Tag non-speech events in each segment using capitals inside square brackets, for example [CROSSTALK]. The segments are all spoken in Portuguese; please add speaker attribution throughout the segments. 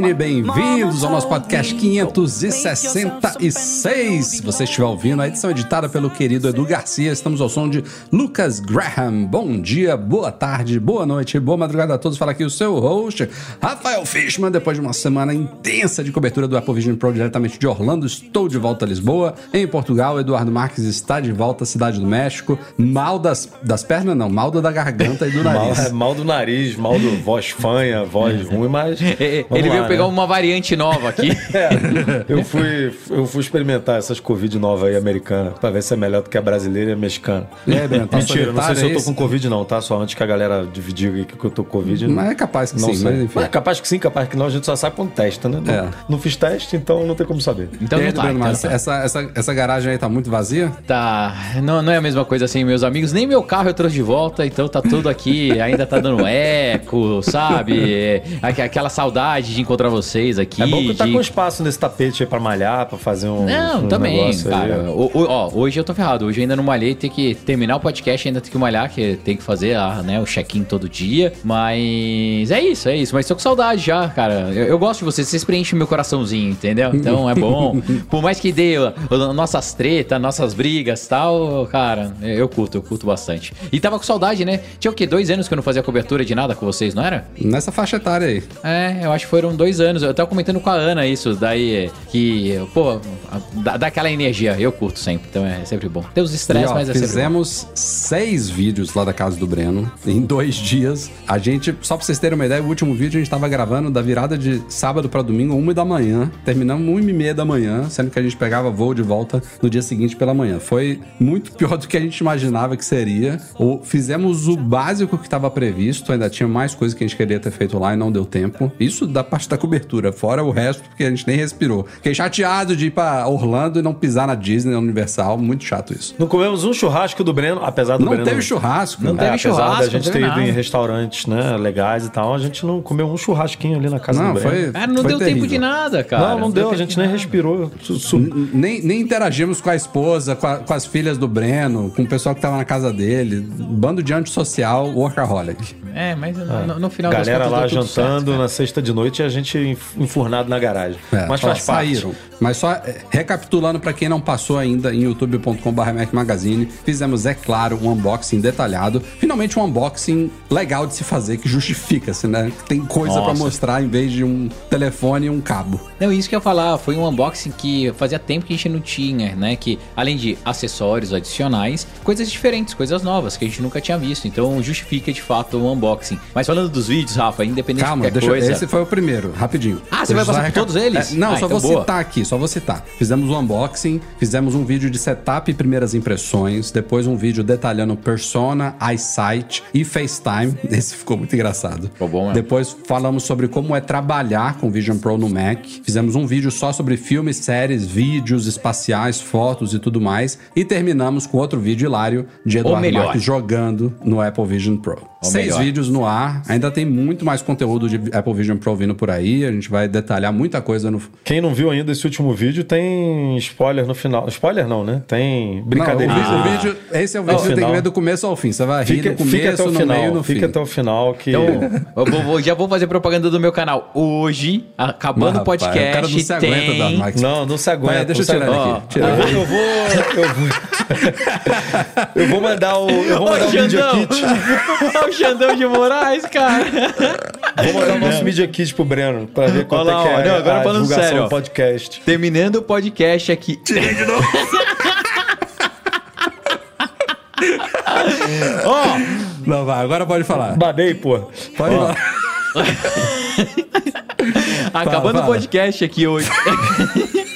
Speaker 1: Bem-vindos ao nosso podcast 566. Se você estiver ouvindo, a edição é editada pelo querido Edu Garcia. Estamos ao som de Lucas Graham. Bom dia, boa tarde, boa noite, boa madrugada a todos. Fala aqui o seu host, Rafael Fishman. Depois de uma semana intensa de cobertura do Apple Vision Pro diretamente de Orlando, estou de volta a Lisboa. Em Portugal, Eduardo Marques está de volta à Cidade do México. Mal das, das pernas, não, mal da garganta e do nariz.
Speaker 2: Mal, mal do nariz, mal do voz fanha, voz ruim, mas. [LAUGHS]
Speaker 3: Ele
Speaker 2: vamos
Speaker 3: veio
Speaker 2: lá,
Speaker 3: pegar
Speaker 2: né?
Speaker 3: uma variante nova aqui. [LAUGHS]
Speaker 2: É, eu fui, eu fui experimentar essas Covid novas aí americanas, pra ver se é melhor do que a brasileira e a mexicana.
Speaker 1: É, Breno, tá
Speaker 2: Mentira, não sei se eu tô
Speaker 1: solitário
Speaker 2: com? Covid, não, tá? Só antes que a galera dividir aí que eu tô com Covid.
Speaker 1: Mas é capaz que
Speaker 2: não
Speaker 1: sim,
Speaker 2: sei.
Speaker 1: mas enfim.
Speaker 2: Mas capaz que sim, capaz que não, a gente só sabe quando testa, né? Não,
Speaker 1: É.
Speaker 2: não fiz teste, então não tem como saber.
Speaker 3: Então
Speaker 1: aí,
Speaker 3: não tá,
Speaker 1: Breno,
Speaker 3: então
Speaker 1: mas
Speaker 3: tá.
Speaker 1: essa, essa, essa garagem aí tá muito vazia?
Speaker 3: Tá, não, não é a mesma coisa assim, meus amigos. Nem meu carro eu trouxe de volta, então tá tudo aqui, ainda tá dando eco, sabe? É, aqu- Aquela saudade de encontrar vocês aqui.
Speaker 2: É bom que tá
Speaker 3: de-
Speaker 2: com espaço nesse tapete aí pra malhar, pra fazer um.
Speaker 3: Não,
Speaker 2: um
Speaker 3: também,
Speaker 2: aí.
Speaker 3: cara. O- o- ó, hoje eu tô ferrado. Hoje eu ainda não malhei, tem que terminar o podcast, ainda tem que malhar, que tem que fazer ah, né, o check-in todo dia. Mas é isso, é isso. Mas tô com saudade já, cara. Eu, eu gosto de vocês, vocês preenchem meu coraçãozinho, entendeu? Então é bom. [LAUGHS] Por mais que dê ó, ó, nossas tretas, nossas brigas e tal, cara, eu curto, eu curto bastante. E tava com saudade, né? Tinha o quê? Dois anos que eu não fazia cobertura de nada com vocês, não era?
Speaker 1: Nessa faixa etária aí.
Speaker 3: É, eu acho que foram dois anos. Eu tava comentando com a Ana isso, daí que, pô, dá, dá aquela energia. Eu curto sempre, então é sempre bom. Tem os estresses, mas é
Speaker 1: fizemos seis vídeos lá da casa do Breno [LAUGHS] em dois dias. A gente, só pra vocês terem uma ideia, o último vídeo a gente tava gravando da virada de sábado pra domingo, uma da manhã. Terminamos uma e meia da manhã, sendo que a gente pegava voo de volta no dia seguinte pela manhã. Foi muito [LAUGHS] pior do que a gente imaginava que seria. O, fizemos o básico que estava previsto, ainda tinha mais coisas que a gente queria ter feito lá e não deu tempo. Isso da parte da cobertura, fora o resto, porque a gente nem respirou. Fiquei chateado de ir pra Orlando e não pisar na Disney, na Universal. Muito chato isso.
Speaker 2: Não comemos um churrasco do Breno, apesar do
Speaker 1: Não
Speaker 2: Breno.
Speaker 1: teve churrasco.
Speaker 3: Não
Speaker 1: né?
Speaker 3: teve
Speaker 2: é, apesar
Speaker 3: churrasco,
Speaker 2: da gente
Speaker 3: não
Speaker 2: ter
Speaker 3: teve
Speaker 2: ido em restaurantes, né, legais e tal, a gente não comeu um churrasquinho ali na casa
Speaker 1: Não,
Speaker 2: do Breno.
Speaker 1: foi.
Speaker 3: Cara, não
Speaker 1: foi
Speaker 3: deu
Speaker 1: terrível.
Speaker 3: tempo de nada, cara.
Speaker 2: não, não deu, a
Speaker 3: tempo
Speaker 2: gente
Speaker 3: de
Speaker 2: nem
Speaker 3: nada.
Speaker 2: respirou. Su- su-
Speaker 1: N- Nem, nem interagimos com a esposa, com, a- com as filhas do Breno, com o pessoal que tava na casa dele. Bando de antissocial, workaholic.
Speaker 3: É, mas no, no final das
Speaker 2: Galera
Speaker 3: contas
Speaker 2: lá
Speaker 3: deu tudo
Speaker 2: jantando
Speaker 3: certo,
Speaker 2: na sexta de noite e a gente enf- enfurnado na garagem.
Speaker 1: É,
Speaker 2: Mas
Speaker 1: ó,
Speaker 2: faz parte.
Speaker 1: saíram. Mas só é, recapitulando pra quem não passou ainda em youtube.com.br Mac Magazine, fizemos, é claro, um unboxing detalhado. Finalmente um unboxing legal de se fazer, que justifica-se, né? Tem coisa pra
Speaker 3: Nossa.
Speaker 1: mostrar em vez de um telefone e um cabo.
Speaker 3: Não, isso que eu ia falar, foi um unboxing que fazia tempo que a gente não tinha, né? Que além de acessórios adicionais, coisas diferentes, coisas novas que a gente nunca tinha visto. Então justifica de fato o unboxing. Mas falando dos vídeos, Rafa, independente
Speaker 1: Calma,
Speaker 3: de qualquer
Speaker 1: deixa,
Speaker 3: coisa.
Speaker 1: esse foi o primeiro, rapidinho.
Speaker 3: Ah, você vai passar por todos eles?
Speaker 1: É, não,
Speaker 3: Ah,
Speaker 1: só
Speaker 3: então
Speaker 1: vou
Speaker 3: boa.
Speaker 1: citar aqui, só vou citar. Fizemos um unboxing, fizemos um vídeo de setup e primeiras impressões, depois um vídeo detalhando Persona, iSight e FaceTime. Esse ficou muito engraçado.
Speaker 3: Ficou bom mesmo.
Speaker 1: Depois falamos sobre como é trabalhar com Vision Pro no Mac. Fizemos um vídeo só sobre filmes, séries, vídeos espaciais, fotos e tudo mais. E terminamos com outro vídeo hilário de Eduardo. Marques jogando no Apple Vision Pro. Seis
Speaker 3: melhor.
Speaker 1: vídeos no ar. Ainda tem muito mais conteúdo de Apple Vision Pro vindo por aí. A gente vai detalhar muita coisa no.
Speaker 2: Quem não viu ainda esse último vídeo, tem spoiler no final. Spoiler não, né? Tem brincadeirinha.
Speaker 1: Não, o, vi- o vídeo, esse é o vídeo que tem que ver do começo ao fim. Você vai rir
Speaker 2: Fica,
Speaker 1: do começo,
Speaker 2: fica até o
Speaker 1: no
Speaker 2: final.
Speaker 1: meio e no
Speaker 2: fica
Speaker 1: fim.
Speaker 2: até o final que.
Speaker 3: Então, eu vou- vou- já vou fazer propaganda do meu canal. Hoje, acabando
Speaker 1: Mas,
Speaker 3: o
Speaker 1: rapaz,
Speaker 3: podcast,
Speaker 1: o cara não se aguenta,
Speaker 3: tem...
Speaker 1: Darth Max.
Speaker 2: Não, não se aguenta.
Speaker 1: Vai, deixa eu tirar ele aqui. Tira
Speaker 2: Eu vou, eu vou, eu vou, eu [LAUGHS] vou mandar o, eu vou mandar
Speaker 3: Ô,
Speaker 2: o Media
Speaker 3: Xandão!
Speaker 2: Kit. [LAUGHS]
Speaker 3: O Xandão de Moraes, cara.
Speaker 2: Vou mandar o nosso Media Kit pro Breno pra ver quanto
Speaker 3: Olha lá,
Speaker 2: é que é
Speaker 3: ó, não, agora
Speaker 2: a
Speaker 3: falando
Speaker 2: divulgação
Speaker 3: sério, ó.
Speaker 2: do podcast.
Speaker 3: Terminando o podcast aqui. [LAUGHS] Ó,
Speaker 1: Não, vai, agora pode falar.
Speaker 2: Badei, pô.
Speaker 1: Pode
Speaker 2: Ó.
Speaker 1: falar. [LAUGHS]
Speaker 3: Acabando
Speaker 1: fala.
Speaker 3: o podcast aqui hoje. [LAUGHS]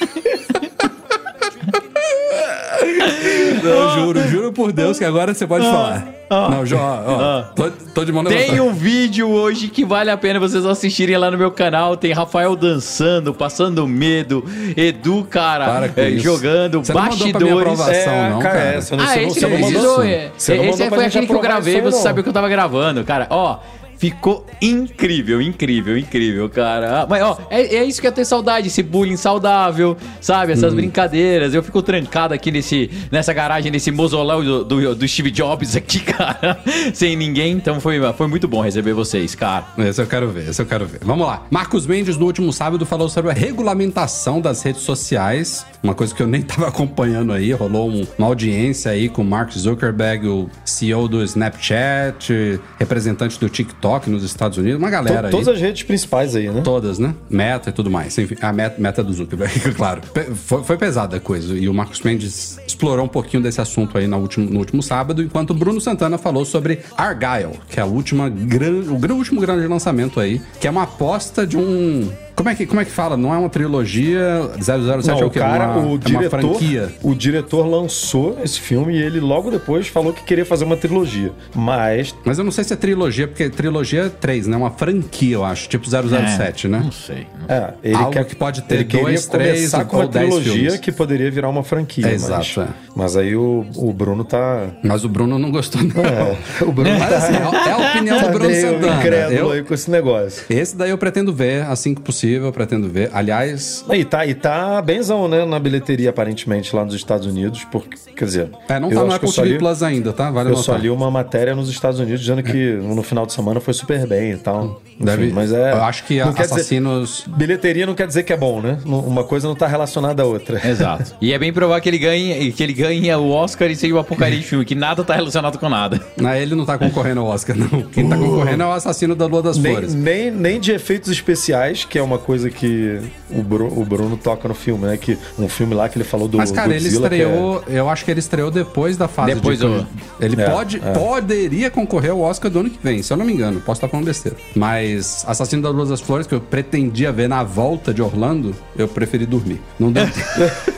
Speaker 1: Eu juro, juro por Deus que agora você pode falar. Não, João, ó, tô, tô de mão
Speaker 3: Tem um vídeo hoje que vale a pena vocês assistirem lá no meu canal. Tem Rafael dançando, passando medo, Edu, cara, é, jogando,
Speaker 1: Você não mandou pra minha
Speaker 3: bastidores.
Speaker 1: aprovação.
Speaker 2: É,
Speaker 1: não,
Speaker 2: cara,
Speaker 1: cara.
Speaker 2: essa não,
Speaker 3: Ah,
Speaker 2: você não,
Speaker 3: esse
Speaker 2: você
Speaker 3: não
Speaker 2: não mandou
Speaker 3: é.
Speaker 2: Você não
Speaker 3: Esse
Speaker 2: mandou
Speaker 3: foi aquele que eu gravei, você
Speaker 2: não.
Speaker 3: sabe o que eu tava gravando. Cara, ó, ficou incrível, incrível, incrível, cara. Mas, ó, é, é isso que eu tenho saudade, esse bullying saudável, sabe? Essas
Speaker 2: Hum.
Speaker 3: brincadeiras. Eu fico trancado aqui nesse, nessa garagem, nesse mausoléu do, do, do Steve Jobs aqui, [LAUGHS] cara, sem ninguém. Então foi, foi muito bom receber vocês, cara.
Speaker 1: Esse eu quero ver, esse eu quero ver. Vamos lá. Marcos Mendes, no último sábado, falou sobre a regulamentação das redes sociais. Uma coisa que eu nem [LAUGHS] tava acompanhando aí. Rolou um- uma audiência aí com Mark Zuckerberg, o CEO do Snapchat, representante do TikTok nos Estados Unidos. Uma galera
Speaker 2: To-
Speaker 1: aí.
Speaker 2: Todas as redes principais aí, né?
Speaker 1: Todas, né? Meta e tudo mais. Enfim, a meta, meta do Zuckerberg, [LAUGHS] claro. Foi, foi pesada a coisa. E o Marcos Mendes explorou um pouquinho desse assunto aí no último, no último sábado, enquanto o Bruno Santana falou sobre Argyle, que é a última gran, o último grande lançamento aí, que é uma aposta de um. Como é que, como é que fala? Não é uma trilogia 007
Speaker 2: Não,
Speaker 1: é o
Speaker 2: o
Speaker 1: quê?
Speaker 2: cara,
Speaker 1: uma,
Speaker 2: o
Speaker 1: é uma
Speaker 2: diretor,
Speaker 1: franquia.
Speaker 2: o diretor lançou esse filme e ele logo depois falou que queria fazer uma trilogia. Mas
Speaker 1: Mas eu não sei se é trilogia, porque trilogia é três, né? Uma franquia, eu acho. Tipo 007, né?
Speaker 3: Não sei.
Speaker 2: é, ele
Speaker 1: Algo
Speaker 2: quer,
Speaker 1: que pode ter
Speaker 2: ele queria
Speaker 1: dois, três
Speaker 2: começar com uma
Speaker 1: ou dez
Speaker 2: trilogia
Speaker 1: filmes.
Speaker 2: que poderia virar uma franquia.
Speaker 1: É,
Speaker 2: mas,
Speaker 1: exato, é.
Speaker 2: mas aí o, o Bruno tá
Speaker 1: Mas o Bruno não gostou, não.
Speaker 2: o Bruno [LAUGHS]
Speaker 1: Mas assim, é a opinião do
Speaker 2: tá
Speaker 1: Bruno Santana.
Speaker 2: incrédulo
Speaker 1: Eu-
Speaker 2: aí com esse negócio.
Speaker 1: Esse daí eu pretendo ver, assim que possível, eu pretendo ver. Aliás,
Speaker 2: E tá, e tá benzão, né, na bilheteria, aparentemente, lá nos Estados Unidos, porque, quer dizer...
Speaker 1: é, não tá no Apple
Speaker 2: só
Speaker 1: TV
Speaker 2: li-
Speaker 1: Plus ainda, tá? Vale
Speaker 2: Eu só
Speaker 1: notar.
Speaker 2: li uma matéria nos Estados Unidos dizendo que no final de semana foi super bem e tal. Enfim,
Speaker 1: Deve,
Speaker 2: mas é...
Speaker 1: Eu acho que
Speaker 2: não quer dizer-
Speaker 1: Assassinos...
Speaker 2: Bilheteria não quer dizer que é bom, né? Uma coisa não tá relacionada à outra.
Speaker 3: Exato. E é bem provável que ele ganhe, que ele ganhe o Oscar e seja uma porcaria de filme, que nada tá relacionado com nada.
Speaker 1: Não, ele não tá concorrendo ao Oscar, não. Quem tá concorrendo é o assassino da Lua das
Speaker 2: Nem,
Speaker 1: Flores.
Speaker 2: nem, nem de efeitos especiais, que é uma coisa que o, Bru- o Bruno toca no filme, né? Que um filme lá que ele falou do
Speaker 1: Mas, cara, ele
Speaker 2: é-
Speaker 1: estreou. Eu acho que ele estreou depois da fase
Speaker 3: Depois
Speaker 1: de.
Speaker 3: do-
Speaker 1: Ele
Speaker 2: É,
Speaker 1: pode, poderia concorrer ao Oscar do ano que vem, se eu não me engano. Posso estar falando besteira. Mas Assassino da Lua das Flores, que eu pretendia ver na volta de Orlando, eu preferi dormir. Não deu [LAUGHS] tempo.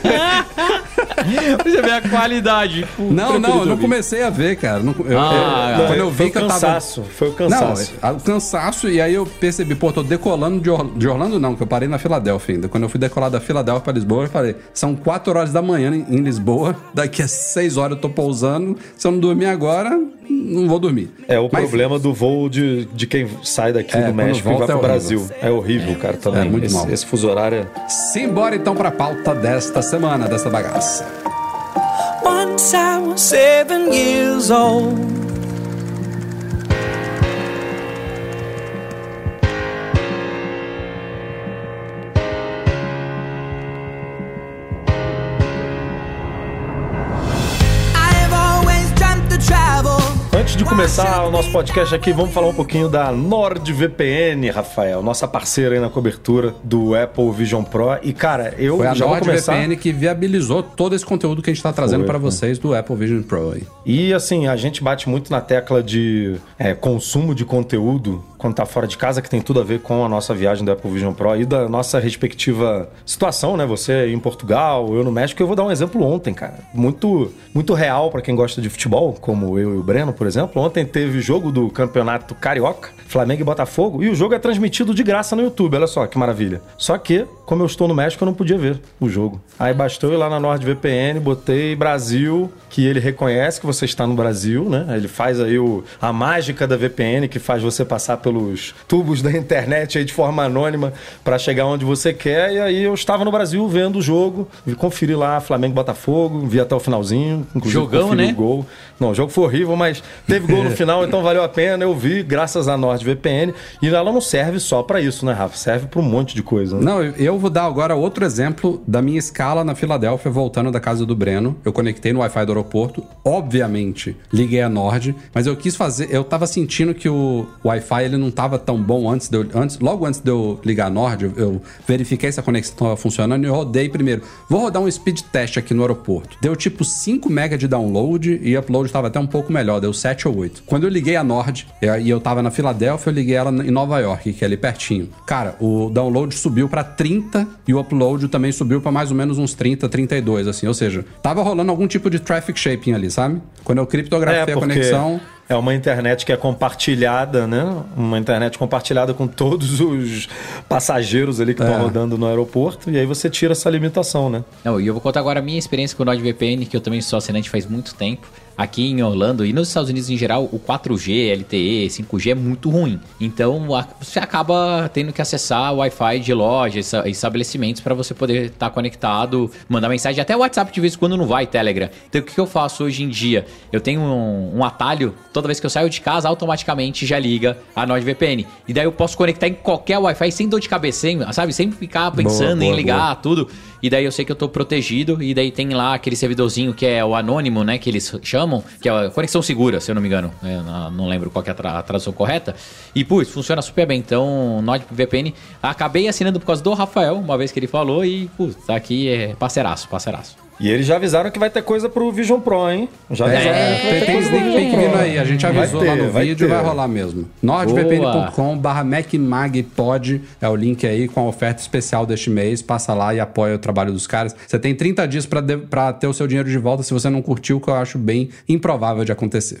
Speaker 1: [LAUGHS] [LAUGHS]
Speaker 3: Você vê a qualidade.
Speaker 1: Não, não, eu não comecei a ver, cara. Não- eu-
Speaker 3: Ah,
Speaker 1: eu-
Speaker 2: Não,
Speaker 1: quando eu
Speaker 2: foi
Speaker 1: vi
Speaker 2: o
Speaker 1: que eu tava.
Speaker 2: cansaço, foi o
Speaker 1: Não,
Speaker 2: cansaço.
Speaker 1: é, o cansaço, e aí eu percebi, pô, tô decolando de, Or- de Orlando, não, que eu parei na Filadélfia ainda. Quando eu fui decolar da Filadélfia pra Lisboa, eu falei, são 4 horas da manhã em, em Lisboa, daqui a 6 horas eu tô pousando. Se eu não dormir agora, não vou dormir.
Speaker 2: É o
Speaker 1: Mas-
Speaker 2: problema do voo de, de quem sai daqui
Speaker 1: É,
Speaker 2: do México e vai
Speaker 1: volta
Speaker 2: pro
Speaker 1: é
Speaker 2: Brasil. É horrível, cara, também.
Speaker 1: É muito
Speaker 2: esse,
Speaker 1: mal.
Speaker 2: esse fuso horário é...
Speaker 1: Simbora então pra pauta desta semana, desta bagaça.
Speaker 4: Once I was seven years old.
Speaker 2: De começar o nosso podcast aqui, vamos falar um pouquinho da NordVPN, Rafael, nossa parceira aí na cobertura do Apple Vision Pro. E, cara, eu
Speaker 1: Foi a
Speaker 2: já começar...
Speaker 1: NordVPN que viabilizou todo esse conteúdo que a gente tá trazendo
Speaker 2: foi.
Speaker 1: vocês do Apple Vision Pro aí.
Speaker 2: E assim, a gente bate muito na tecla de é, consumo de conteúdo quando tá fora de casa, que tem tudo a ver com a nossa viagem do Apple Vision Pro e da nossa respectiva situação, né? Você em Portugal, eu no México. Eu vou dar um exemplo ontem, cara. Muito, muito real pra quem gosta de futebol, como eu e o Breno, por exemplo. Ontem teve jogo do Campeonato Carioca, Flamengo e Botafogo, e o jogo é transmitido de graça no YouTube. Olha só que maravilha. Só que, como eu estou no México, eu não podia ver o jogo. Aí bastou ir lá na NordVPN, botei Brasil, que ele reconhece que você está no Brasil, né? Ele faz aí o, a mágica da VPN que faz você passar pelos tubos da internet aí de forma anônima para chegar onde você quer. E aí eu estava no Brasil vendo o jogo, conferi lá Flamengo Botafogo, vi até o finalzinho, inclusive
Speaker 3: Jogão,
Speaker 2: conferi
Speaker 3: né?
Speaker 2: o gol. Não, o jogo foi horrível, mas teve gol no [LAUGHS] final, então valeu a pena. Eu vi, graças à NordVPN. E ela não serve só para isso, né, Rafa? Serve para um monte de coisa. Né?
Speaker 1: Não, eu- vou dar agora outro exemplo da minha escala na Filadélfia, voltando da casa do Breno. Eu conectei no Wi-Fi do aeroporto, obviamente, liguei a Nord, mas eu quis fazer. Eu tava sentindo que o Wi-Fi ele não tava tão bom antes de eu. Antes, logo antes de eu ligar a Nord, eu, eu verifiquei se a conexão estava funcionando e rodei primeiro. Vou rodar um speed test aqui no aeroporto. Deu tipo 5 MB de download e upload estava até um pouco melhor, deu 7 ou 8. Quando eu liguei a Nord, e eu tava na Filadélfia, eu liguei ela em Nova York, que é ali pertinho. Cara, o download subiu para 30 e o upload também subiu para mais ou menos uns 30, 32, assim. Ou seja, tava rolando algum tipo de traffic shaping ali, sabe? Quando eu criptografei
Speaker 2: É,
Speaker 1: a
Speaker 2: porque-
Speaker 1: conexão.
Speaker 2: É uma internet que é compartilhada, né? Uma internet compartilhada com todos os passageiros ali que estão
Speaker 1: É.
Speaker 2: rodando no aeroporto. E aí você tira essa limitação, né?
Speaker 3: Não, e eu vou contar agora a minha experiência com o NordVPN, que eu também sou assinante faz muito tempo. Aqui em Orlando e nos Estados Unidos em geral, o 4G, LTE, 5G é muito ruim. Então você acaba tendo que acessar o Wi-Fi de lojas, estabelecimentos para você poder estar conectado, mandar mensagem. Até o WhatsApp de vez em quando não vai, Telegram. Então o que eu faço hoje em dia? Eu tenho um, um atalho, toda vez que eu saio de casa, automaticamente já liga a NordVPN. E daí eu posso conectar em qualquer Wi-Fi sem dor de cabeça, sem, sabe? Sem ficar pensando em
Speaker 1: boa,
Speaker 3: ligar
Speaker 1: boa.
Speaker 3: tudo. E daí eu sei que eu tô protegido. E daí tem lá aquele servidorzinho que é o anônimo, né? Que eles chamam, que é a conexão segura, se eu não me engano. É, não- lembro qual é a tradução correta. E, putz, funciona super bem. Então, NordVPN, acabei assinando por causa do Rafael, uma vez que ele falou. E, putz, tá aqui é parceiraço, parceiraço.
Speaker 2: E eles já avisaram que vai ter coisa pro Vision Pro, hein? Já avisaram
Speaker 1: É,
Speaker 2: que vai
Speaker 1: tem,
Speaker 2: ter
Speaker 1: tem
Speaker 2: coisa
Speaker 1: sneak peek vindo aí. A gente
Speaker 2: Vai
Speaker 1: avisou
Speaker 2: ter,
Speaker 1: lá no
Speaker 2: vai
Speaker 1: vídeo,
Speaker 2: ter.
Speaker 1: vai rolar mesmo. nordvpn.com barra macmagpod é o link aí com a oferta especial deste mês. Passa lá e apoia o trabalho dos caras. Você tem 30 dias pra ter o seu dinheiro de volta se você não curtiu, que eu acho bem improvável de acontecer.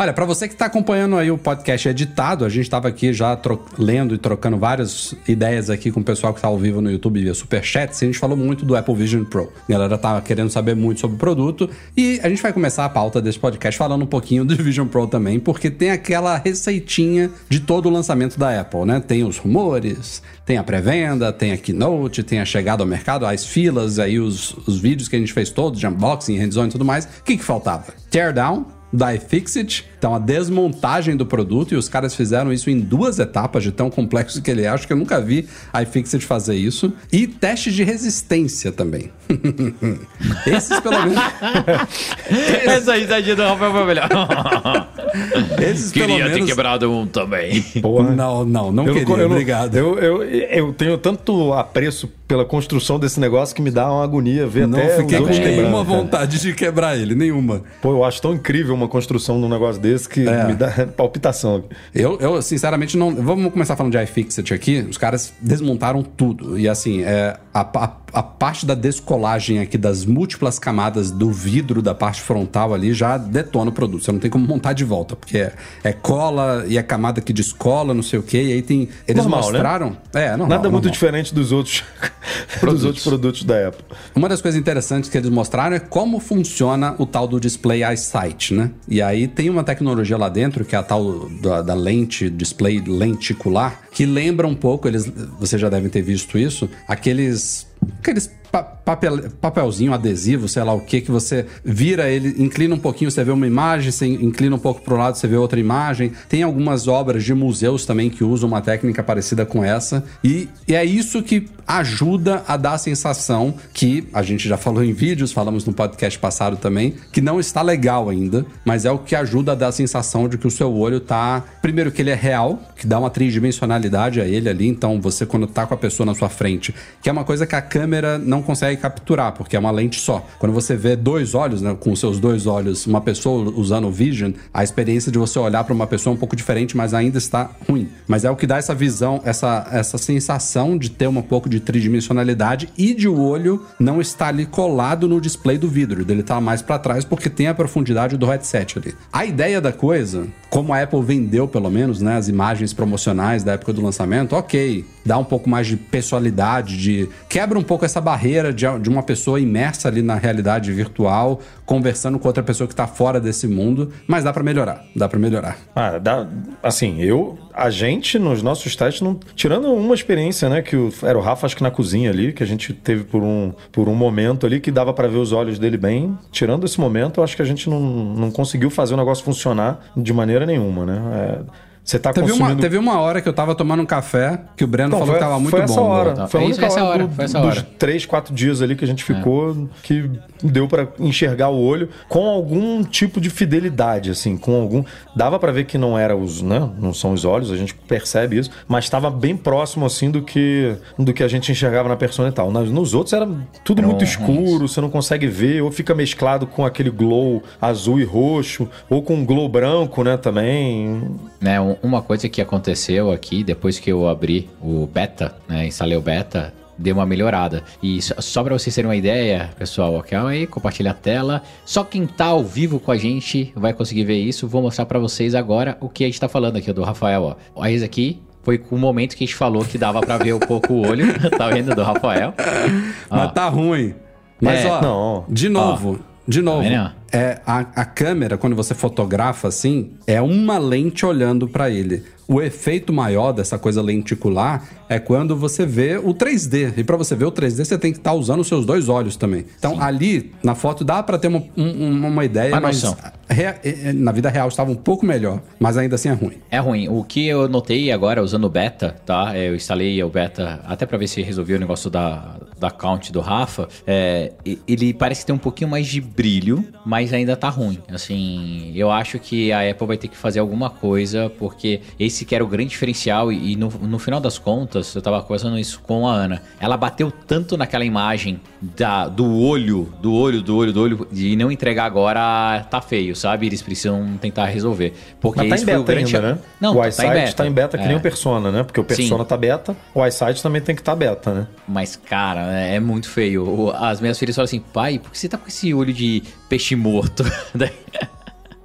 Speaker 1: Olha, pra você que tá acompanhando aí o podcast editado, a gente tava aqui já lendo e trocando várias ideias aqui com o pessoal que tá ao vivo no YouTube via Superchat. A gente falou muito do Apple Vision Pro. A galera tava querendo saber muito sobre o produto. E a gente vai começar a pauta desse podcast falando um pouquinho do Vision Pro também, porque tem aquela receitinha de todo o lançamento da Apple, né? Tem os rumores, tem a pré-venda, tem a keynote, tem a chegada ao mercado, as filas, aí os, os vídeos que a gente fez todos, de unboxing, hands-on e tudo mais. O que que faltava? Teardown, da iFixit, então a desmontagem do produto, e os caras fizeram isso em duas etapas, de tão complexo que ele é. Acho que eu nunca vi a iFixit fazer isso. E testes de resistência também. [LAUGHS] Esses, pelo menos. [LAUGHS]
Speaker 3: Essa risadinha do Rafael foi melhor. [LAUGHS]
Speaker 1: Esses, pelo
Speaker 3: Queria ter
Speaker 1: menos.
Speaker 3: quebrado um também.
Speaker 2: Porra.
Speaker 1: Não, não, não
Speaker 2: Eu
Speaker 1: queria,
Speaker 2: eu
Speaker 1: obrigado.
Speaker 2: Eu, eu, eu tenho tanto apreço pela construção desse negócio que me dá uma agonia ver
Speaker 1: não
Speaker 2: até
Speaker 1: fiquei
Speaker 2: os
Speaker 1: com nenhuma vontade de quebrar ele, nenhuma.
Speaker 2: Pô, eu acho tão incrível uma construção de um negócio desse que
Speaker 1: É.
Speaker 2: me dá [LAUGHS] palpitação.
Speaker 1: Eu, eu, sinceramente, não. Vamos começar falando de iFixit aqui. Os caras desmontaram tudo. E assim, é, a, a, a parte da descolagem aqui das múltiplas camadas do vidro da parte frontal ali já detona o produto. Você não tem como montar de volta, porque é, é cola e é camada que descola, não sei o quê. E aí tem. Eles
Speaker 2: Normal, né?
Speaker 1: mostraram. É, normal.
Speaker 2: Nada muito
Speaker 1: normal.
Speaker 2: diferente dos outros, [LAUGHS] dos outros produtos da Apple.
Speaker 1: Uma das coisas interessantes que eles mostraram é como funciona o tal do display eyesight, né? E aí tem uma tecnologia lá dentro, que é a tal da, da lente, display lenticular, que lembra um pouco, eles, vocês já devem ter visto isso, aqueles. aqueles pa- papel, papelzinho adesivo, sei lá o que, que você vira ele, inclina um pouquinho, você vê uma imagem, você inclina um pouco pro lado, você vê outra imagem. Tem algumas obras de museus também que usam uma técnica parecida com essa. E, e é isso que ajuda a dar a sensação que a gente já falou em vídeos, falamos no podcast passado também, que não está legal ainda, mas é o que ajuda a dar a sensação de que o seu olho tá. Primeiro, que ele é real, que dá uma tridimensionalidade a ele ali. Então, você, quando tá com a pessoa na sua frente, que é uma coisa que a câmera não consegue capturar, porque é uma lente só. Quando você vê dois olhos, né, com seus dois olhos, uma pessoa usando o Vision, a experiência de você olhar para uma pessoa é um pouco diferente, mas ainda está ruim. Mas é o que dá essa visão, essa, essa sensação de ter um pouco de tridimensionalidade e de o olho não estar ali colado no display do vidro, dele estar mais para trás porque tem a profundidade do headset ali. A ideia da coisa, como a Apple vendeu pelo menos, né, as imagens promocionais da época do lançamento, ok, dá um pouco mais de pessoalidade, de quebra um pouco essa barreira de, de uma pessoa imersa ali na realidade virtual, conversando com outra pessoa que tá fora desse mundo, mas dá para melhorar, dá para melhorar.
Speaker 2: Ah, dá, assim, eu, a gente nos nossos testes, não, tirando uma experiência, né, que o, era o Rafa, acho que na cozinha ali, que a gente teve por um, por um momento ali que dava para ver os olhos dele bem. Tirando esse momento, eu acho que a gente não, não conseguiu fazer o negócio funcionar de maneira nenhuma, né? É, Você tá
Speaker 1: Teve uma,
Speaker 2: consumindo...
Speaker 1: teve uma hora que eu tava tomando um café que o Breno
Speaker 2: Não,
Speaker 1: falou
Speaker 2: foi,
Speaker 1: que tava muito
Speaker 2: foi
Speaker 1: bom.
Speaker 2: essa hora.
Speaker 3: Tá.
Speaker 2: Foi
Speaker 3: É isso, essa
Speaker 2: hora,
Speaker 3: hora,
Speaker 2: do-
Speaker 3: foi essa
Speaker 2: dos
Speaker 3: hora.
Speaker 2: três, quatro dias ali que a gente ficou que deu pra enxergar o olho com algum tipo de fidelidade, assim, com algum... Dava pra ver que não era os, né? Não são os olhos, a gente percebe isso, mas estava bem próximo, assim, do que, do que a gente enxergava na persona e tal. Nas- Nos outros era tudo muito escuro, você não consegue ver, ou fica mesclado com aquele glow azul e roxo, ou com um glow branco, né, também.
Speaker 3: Né, um- uma coisa que aconteceu aqui, depois que eu abri o beta, né, instalei o beta, deu uma melhorada. E só, só para vocês terem uma ideia, pessoal, ok, aí, compartilha a tela. Só quem tá ao vivo com a gente vai conseguir ver isso. Vou mostrar para vocês agora o que a gente tá falando aqui, do Rafael, ó. Olha isso aqui. Foi o momento que a gente falou que dava para ver um pouco o olho, [LAUGHS] tá vendo, do Rafael.
Speaker 1: Mas
Speaker 3: Ó.
Speaker 1: tá ruim. Mas,
Speaker 3: É,
Speaker 1: ó,
Speaker 2: não.
Speaker 1: de novo, de novo.
Speaker 3: vendo?
Speaker 1: É, a, a câmera, quando você fotografa assim, é uma lente olhando pra ele. O efeito maior dessa coisa lenticular é quando você vê o 3D. E pra você ver o 3D, você tem que estar usando os seus dois olhos também. Então, ali, na foto, dá pra ter uma, um- uma ideia,
Speaker 3: Uma
Speaker 1: mas rea- eh, na vida real estava um pouco melhor. Mas ainda assim é ruim.
Speaker 3: É ruim. O que eu notei agora usando o beta, tá? Eu instalei o beta até pra ver se resolvia o negócio da, da account do Rafa. É, ele parece ter um pouquinho mais de brilho, mas ainda tá ruim. Assim, eu acho que a Apple vai ter que fazer alguma coisa, porque esse que era o grande diferencial. E, e no, no final das contas, eu tava conversando isso com a Ana. Ela bateu tanto naquela imagem da, do olho, do olho, do olho, do olho, de não entregar agora tá feio, sabe? Eles precisam tentar resolver. Porque
Speaker 2: Mas tá em
Speaker 3: esse foi o
Speaker 2: beta
Speaker 3: grande.
Speaker 2: ainda, né?
Speaker 3: Não,
Speaker 2: o
Speaker 3: tá em
Speaker 2: iSight
Speaker 3: beta.
Speaker 2: tá em beta que nem
Speaker 3: É.
Speaker 2: o Persona, né? Porque o Persona
Speaker 3: Sim.
Speaker 2: tá beta, o iSight também tem que estar beta, né?
Speaker 3: Mas, cara, é é muito feio. As minhas filhas falam assim, pai, por que você tá com esse olho de peixe morto? [LAUGHS]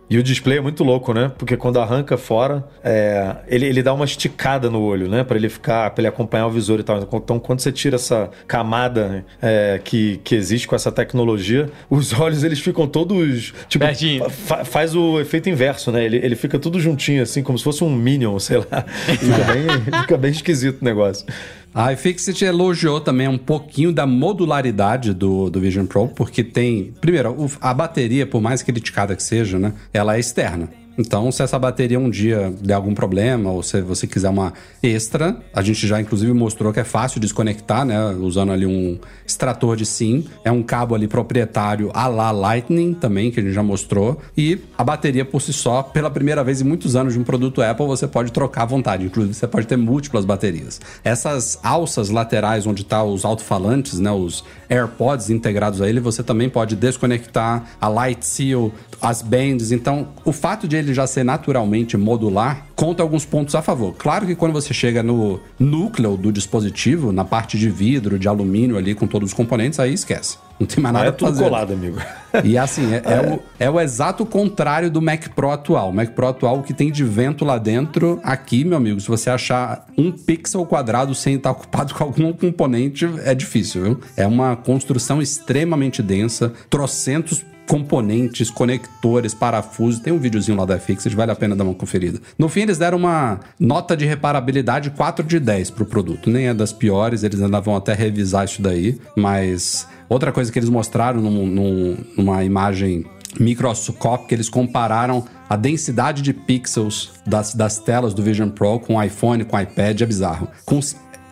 Speaker 2: E o display é muito louco, né? Porque quando arranca fora, é, ele, ele dá uma esticada no olho, né? Pra ele ficar, pra ele acompanhar o visor e tal. Então, quando você tira essa camada é, que, que existe com essa tecnologia, os [LAUGHS] olhos eles ficam todos. Tipo, fa- faz o efeito inverso, né? Ele, ele fica tudo juntinho, assim, como se fosse um Minion, sei lá. [LAUGHS] Fica bem, fica bem esquisito o negócio.
Speaker 1: A iFixit elogiou também um pouquinho da modularidade do, do Vision Pro, porque tem. Primeiro, a bateria, por mais criticada que seja, né? Ela é externa. Então, se essa bateria um dia der algum problema, ou se você quiser uma extra, a gente já inclusive mostrou que é fácil desconectar, né? Usando ali um extrator de SIM. É um cabo ali proprietário a la Lightning também, que a gente já mostrou. E a bateria por si só, pela primeira vez em muitos anos de um produto Apple, você pode trocar à vontade. Inclusive, você pode ter múltiplas baterias. Essas alças laterais onde tá os alto-falantes, né? Os AirPods integrados a ele, você também pode desconectar a Light Seal, as bands. Então, o fato de ele já ser naturalmente modular conta alguns pontos a favor. Claro que quando você chega no núcleo do dispositivo, na parte de vidro, de alumínio ali com todos os componentes, aí esquece. Não tem mais nada
Speaker 2: é
Speaker 1: pra fazer.
Speaker 2: colado, amigo.
Speaker 1: E assim, é, [LAUGHS] é o, é o exato contrário do Mac Pro atual. O Mac Pro atual, o que tem de vento lá dentro, aqui, meu amigo, se você achar um pixel quadrado sem estar [LAUGHS] ocupado com algum componente, é difícil, viu? É uma construção extremamente densa, trocentos componentes, conectores, parafusos. Tem um videozinho lá da Fixit, vale a pena dar uma conferida. No fim, eles deram uma nota de reparabilidade 4 de 10 pro produto. Nem é das piores, eles ainda vão até revisar isso daí, mas outra coisa que eles mostraram num- num- numa imagem microscópica, eles compararam a densidade de pixels das, das telas do Vision Pro com o iPhone, com o iPad, é bizarro. Com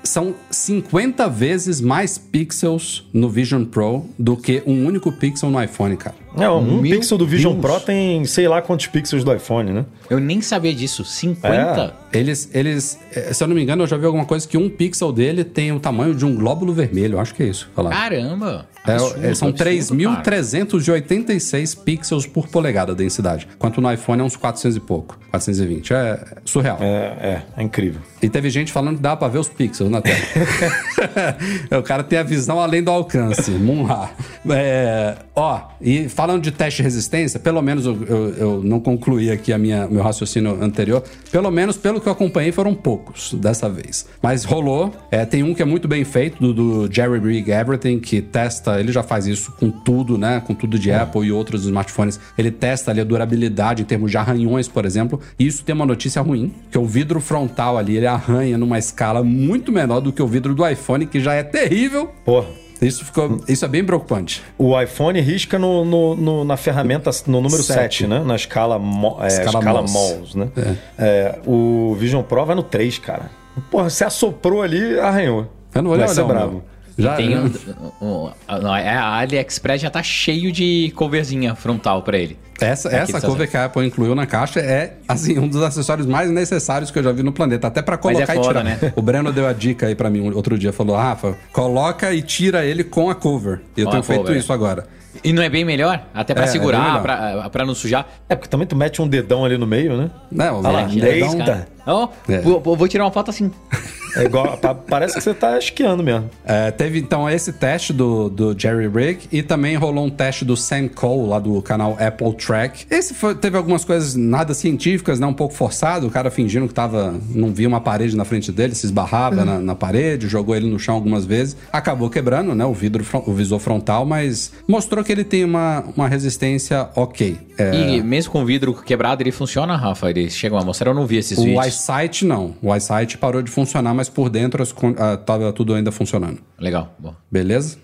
Speaker 1: são 50 vezes mais pixels no Vision Pro do que um único pixel no iPhone, cara.
Speaker 2: Não, um
Speaker 3: Meu
Speaker 2: pixel do Vision
Speaker 3: Deus.
Speaker 2: Pro tem sei lá quantos pixels do iPhone, né?
Speaker 3: Eu nem sabia disso. 50?
Speaker 1: Eles, eles, eh, se eu não me engano, eu já vi alguma coisa que um pixel dele tem o tamanho de um glóbulo vermelho. Acho que é isso. Falar.
Speaker 3: Caramba!
Speaker 1: É,
Speaker 3: Absurdo,
Speaker 1: é, são
Speaker 3: absurdo, cara.
Speaker 1: 3.386 pixels por polegada a densidade. Enquanto no iPhone é uns 400 e pouco. 420. É surreal.
Speaker 2: É, é, é incrível.
Speaker 1: E teve gente falando que dá pra ver os pixels na tela. [LAUGHS] [LAUGHS] o cara tem a visão além do alcance. Munha. É, ó, e falando de teste de resistência, pelo menos eu, eu- eu não concluí aqui a minha, meu raciocínio anterior. Pelo menos pelo que eu acompanhei, foram poucos dessa vez. Mas rolou. É, tem um que é muito bem feito, do, do Jerry Rig Everything, que testa, ele já faz isso com tudo, né? Com tudo de Apple e outros smartphones. Ele testa ali a durabilidade em termos de arranhões, por exemplo. E isso tem uma notícia ruim, que o vidro frontal ali, ele arranha numa escala muito menor do que o vidro do iPhone, que já é terrível.
Speaker 2: Porra.
Speaker 1: Isso, ficou, isso é bem preocupante.
Speaker 2: O iPhone risca no, no- no- na ferramenta, no número
Speaker 1: Sete.
Speaker 2: 7, né? Na escala, mo- é,
Speaker 1: Escala
Speaker 2: escala.
Speaker 1: Mohs,
Speaker 2: né? É, o Vision Pro vai no 3, cara. Porra, você assoprou ali, arranhou.
Speaker 1: Eu não vou
Speaker 2: vai
Speaker 1: olhar,
Speaker 2: ser
Speaker 1: não,
Speaker 2: brabo.
Speaker 1: meu. Já,
Speaker 3: Tem um, um- a- não, é, a AliExpress já tá cheio de coverzinha frontal pra ele.
Speaker 1: Essa, essa cover que a Apple incluiu na caixa é, assim, um dos acessórios mais necessários que eu já vi no planeta. Até pra
Speaker 3: Mas é
Speaker 1: colocar e
Speaker 3: foda,
Speaker 1: tirar.
Speaker 3: né?
Speaker 1: O Breno deu a dica aí pra mim outro dia. Falou, Rafa, coloca e tira ele com a cover. E eu
Speaker 3: Com
Speaker 1: tenho feito
Speaker 3: cover,
Speaker 1: isso agora.
Speaker 3: E não é bem melhor? Até pra
Speaker 1: É, é
Speaker 3: segurar, pra, pra não sujar.
Speaker 2: É, porque também tu mete um dedão ali no meio, né?
Speaker 1: Né, o
Speaker 2: Olha lá,
Speaker 1: dedão-
Speaker 2: eita.
Speaker 3: Ó,
Speaker 1: É.
Speaker 3: vou, vou tirar uma foto assim.
Speaker 2: É igual, pa- parece que você tá esquiando mesmo.
Speaker 1: É, teve então esse teste do, do Jerry Rig e também rolou um teste do Sam Cole lá do canal Apple Track. Esse foi- teve algumas coisas nada científicas, né? Um pouco forçado, o cara fingindo que tava. não via uma parede na frente dele, se esbarrava na, na parede, jogou ele no chão algumas vezes. Acabou quebrando, né? O vidro, o visor frontal, mas mostrou que ele tem uma, uma resistência ok. É,
Speaker 3: E mesmo com o vidro quebrado, ele funciona, Rafa? Eles chegam a mostrar, eu não vi esses
Speaker 1: o
Speaker 3: vídeos.
Speaker 1: iSight não. O iSight parou de funcionar, mas por dentro as con- ah, tava tudo ainda funcionando.
Speaker 3: Legal, bom.
Speaker 1: Beleza?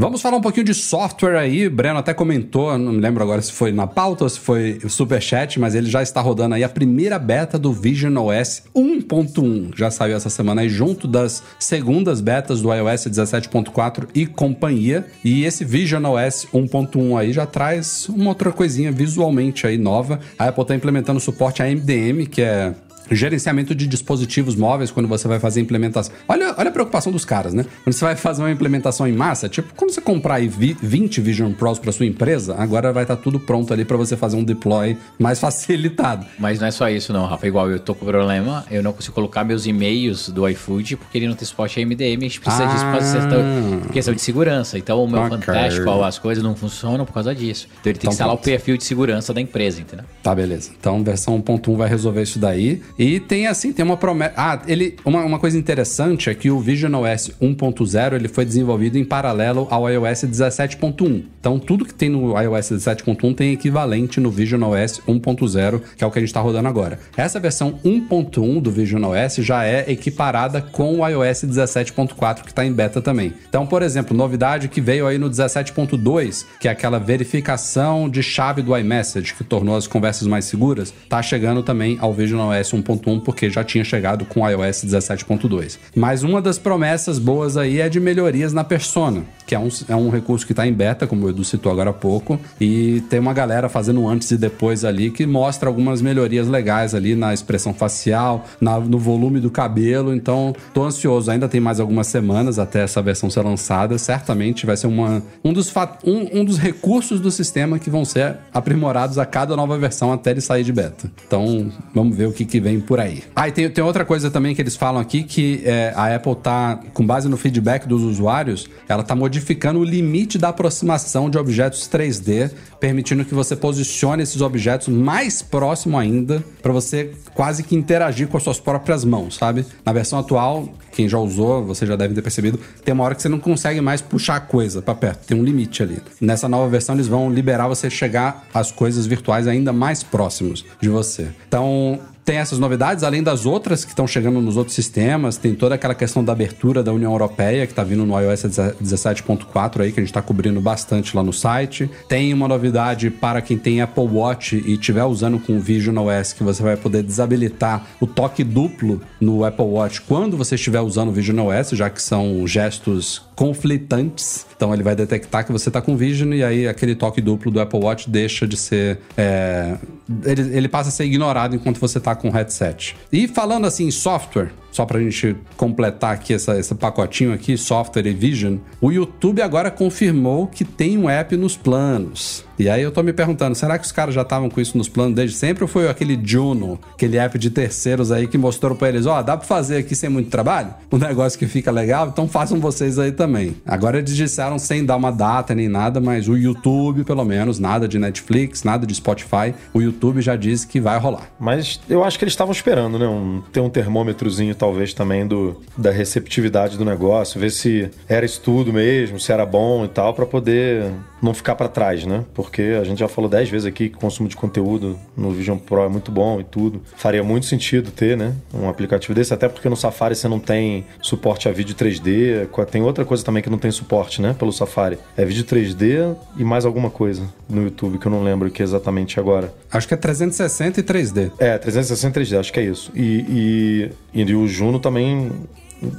Speaker 1: Vamos falar um pouquinho de software aí. Breno até comentou, não me lembro agora se foi na pauta ou se foi Superchat, mas ele já está rodando aí a primeira beta do Vision OS 1.1. Já saiu essa semana aí, junto das segundas betas do iOS 17.4 e companhia. E esse Vision OS 1.1 aí já traz uma outra coisinha visualmente aí nova. A Apple está implementando suporte a MDM, que é Gerenciamento de dispositivos móveis quando você vai fazer implementação. Olha, olha a preocupação dos caras, né? Quando você vai fazer uma implementação em massa, tipo, quando você comprar aí vi- 20 Vision Pros para sua empresa, agora vai estar tudo pronto ali para você fazer um deploy mais [LAUGHS] facilitado.
Speaker 3: Mas não é só isso não, Rafa. Igual eu tô com problema, eu não consigo colocar meus e-mails do iFood porque ele não tem suporte a MDM. A gente precisa disso
Speaker 1: Ah.
Speaker 3: pra ser questão de segurança. Então o meu. Fantástico, as coisas não funcionam por causa disso. Então ele tem
Speaker 1: Então
Speaker 3: que instalar
Speaker 1: pronto.
Speaker 3: o perfil de segurança da empresa, entendeu?
Speaker 1: Tá, beleza. Então, versão 1.1 vai resolver isso daí. E tem assim, tem uma promessa. Ah, ele. Uma, uma coisa interessante é que o Vision OS 1.0 ele foi desenvolvido em paralelo ao iOS 17.1. Então, tudo que tem no iOS 17.1 tem equivalente no Vision OS 1.0, que é o que a gente está rodando agora. Essa versão 1.1 do Vision OS já é equiparada com o iOS 17.4 que está em beta também. Então, por exemplo, novidade que veio aí no 17.2, que é aquela verificação de chave do iMessage, que tornou as conversas mais seguras, tá chegando também ao Vision OS 1.1, porque já tinha chegado com o iOS 17.2. Mas uma das promessas boas aí é de melhorias na persona, que é um, é um recurso que está em beta, como o Edu citou agora há pouco, e tem uma galera fazendo antes e depois ali que mostra algumas melhorias legais ali na expressão facial, na- no volume do cabelo. Então, tô ansioso. Ainda tem mais algumas semanas até essa versão ser lançada. Certamente vai ser uma, um, dos um, um dos recursos do sistema que vão ser aprimorados a cada nova versão até ele sair de beta. Então, vamos ver o que, que vem por aí. Ah, e tem, tem outra coisa também que eles falam aqui que é, a Apple tá, com base no feedback dos usuários, ela tá modificando o limite da aproximação de objetos 3D, permitindo que você posicione esses objetos mais próximo ainda, para você quase que interagir com as suas próprias mãos, sabe? Na versão atual, quem já usou, você já deve ter percebido, tem uma hora que você não consegue mais puxar a coisa para perto, tem um limite ali. Nessa nova versão, eles vão liberar você chegar às coisas virtuais ainda mais próximos de você. Então, tem essas novidades, além das outras que estão chegando nos outros sistemas, tem toda aquela questão da abertura da União Europeia, que está vindo no iOS 17.4 aí, que a gente está cobrindo bastante lá no site. Tem uma novidade para quem tem Apple Watch e estiver usando com o Vision OS, que você vai poder desabilitar o toque duplo no Apple Watch quando você estiver usando o Vision OS, já que são gestos conflitantes. Então ele vai detectar que você está com Vision e aí aquele toque duplo do Apple Watch deixa de ser. é, ele, ele passa a ser ignorado enquanto você está com o headset. E falando assim em software, só pra gente completar aqui essa, esse pacotinho aqui, software e Vision, o YouTube agora confirmou que tem um app nos planos. E aí eu tô me perguntando, será que os caras já estavam com isso nos planos desde sempre ou foi aquele Juno, aquele app de terceiros aí que mostrou pra eles, ó, dá pra fazer aqui sem muito trabalho? Um negócio que fica legal, então façam vocês aí também. Agora eles disseram sem dar uma data nem nada, mas o YouTube, pelo menos, nada de Netflix, nada de Spotify, o YouTube já disse que vai rolar.
Speaker 2: Mas eu acho que eles estavam esperando, né? Um, ter um termômetrozinho, talvez, também do, da receptividade do negócio, ver se era estudo mesmo, se era bom e tal, pra poder não ficar para trás, né? Porque a gente já falou 10 vezes aqui que o consumo de conteúdo no Vision Pro é muito bom e tudo. Faria muito sentido ter, né? Um aplicativo desse, até porque no Safari você não tem suporte a vídeo 3D. Tem outra coisa também que não tem suporte, né? Pelo Safari. É vídeo 3D e mais alguma coisa no YouTube que eu não lembro o que é exatamente agora.
Speaker 1: Acho que é 360 e 3D.
Speaker 2: É, 360 e 3D, acho que é isso. E, e, e o Juno também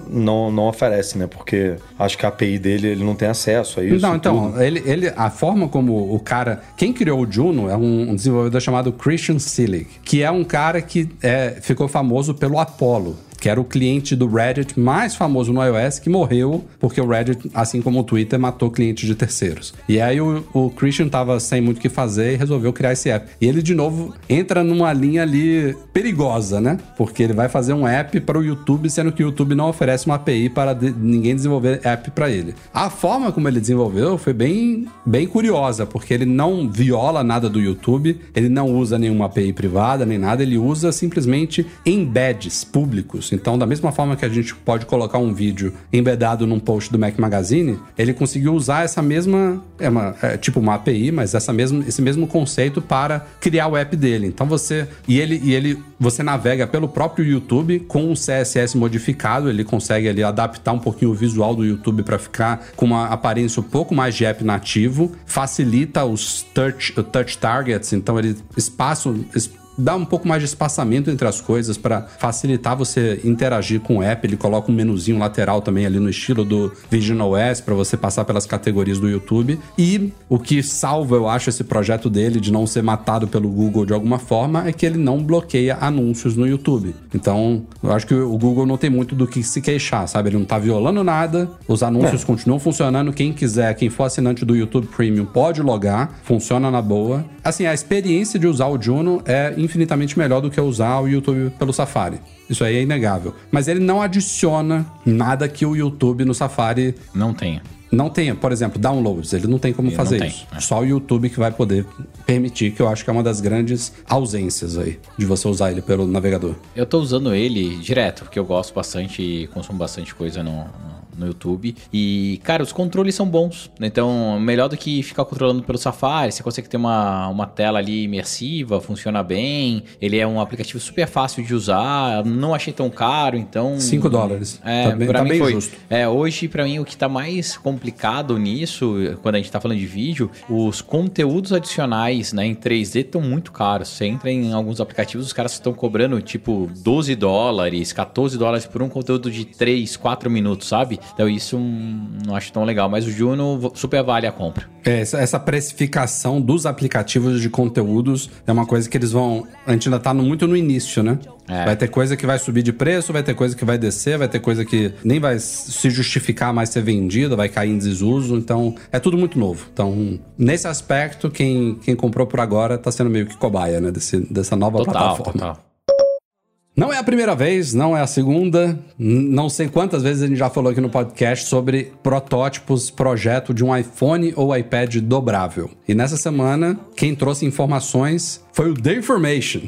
Speaker 2: não, não oferece, né? Porque acho que a API dele ele não tem acesso a isso.
Speaker 1: Não, então, ele, ele, a forma como o cara. Quem criou o Juno é um, um desenvolvedor chamado Christian Sillig, que é um cara que é, ficou famoso pelo Apollo que era o cliente do Reddit mais famoso no iOS, que morreu porque o Reddit, assim como o Twitter, matou clientes de terceiros. E aí o, o Christian tava sem muito o que fazer e resolveu criar esse app. E ele, de novo, entra numa linha ali perigosa, né? Porque ele vai fazer um app para o YouTube, sendo que o YouTube não oferece uma API para de, ninguém desenvolver app para ele. A forma como ele desenvolveu foi bem, bem curiosa, porque ele não viola nada do YouTube, ele não usa nenhuma API privada nem nada, ele usa simplesmente embeds públicos então, da mesma forma que a gente pode colocar um vídeo embedado num post do Mac Magazine, ele conseguiu usar essa mesma, é, uma, é tipo uma API, mas essa mesmo, esse mesmo conceito para criar o app dele. Então você e ele e ele você navega pelo próprio YouTube com o CSS modificado, ele consegue ali adaptar um pouquinho o visual do YouTube para ficar com uma aparência um pouco mais de app nativo, facilita os touch, touch targets, então ele espaço dá um pouco mais de espaçamento entre as coisas para facilitar você interagir com o app. Ele coloca um menuzinho lateral também ali no estilo do Vision OS para você passar pelas categorias do YouTube. E o que salva, eu acho, esse projeto dele de não ser matado pelo Google de alguma forma é que ele não bloqueia anúncios no YouTube. Então, eu acho que o Google não tem muito do que se queixar, sabe? Ele não tá violando nada, os anúncios é. continuam funcionando. Quem quiser, quem for assinante do YouTube Premium pode logar, funciona na boa. Assim, a experiência de usar o Juno é infinitamente melhor do que usar o YouTube pelo Safari. Isso aí é inegável. Mas ele não adiciona nada que o YouTube no Safari
Speaker 3: não tenha.
Speaker 1: Não tenha, por exemplo, downloads. Ele não tem como ele fazer isso. Tem, né? Só o YouTube que vai poder permitir, que eu acho que é uma das grandes ausências aí de você usar ele pelo navegador.
Speaker 3: Eu tô usando ele direto, porque eu gosto bastante e consumo bastante coisa no, no no YouTube. E, cara, os controles são bons. Então, melhor do que ficar controlando pelo Safari, você consegue ter uma, uma tela ali imersiva, funciona bem. Ele é um aplicativo super fácil de usar, não achei tão caro, então...
Speaker 1: 5 dólares.
Speaker 3: É, tá bem, pra tá mim foi. Justo. É, hoje, para mim, o que tá mais complicado nisso, quando a gente tá falando de vídeo, os conteúdos adicionais né, em 3D estão muito caros. Você entra em alguns aplicativos, os caras estão cobrando, tipo, 12 dólares, 14 dólares por um conteúdo de 3, 4 minutos, sabe? Então isso hum, não acho tão legal. Mas o Juno super vale a compra.
Speaker 1: É, essa precificação dos aplicativos de conteúdos é uma coisa que eles vão. A gente ainda tá muito no início, né? É. Vai ter coisa que vai subir de preço, vai ter coisa que vai descer, vai ter coisa que nem vai se justificar mais ser vendida, vai cair em desuso. Então, é tudo muito novo. Então, nesse aspecto, quem, quem comprou por agora tá sendo meio que cobaia, né? Desse, dessa nova total, plataforma. Total. Não é a primeira vez, não é a segunda. Não sei quantas vezes a gente já falou aqui no podcast sobre protótipos, projeto de um iPhone ou iPad dobrável. E nessa semana, quem trouxe informações foi o The Information.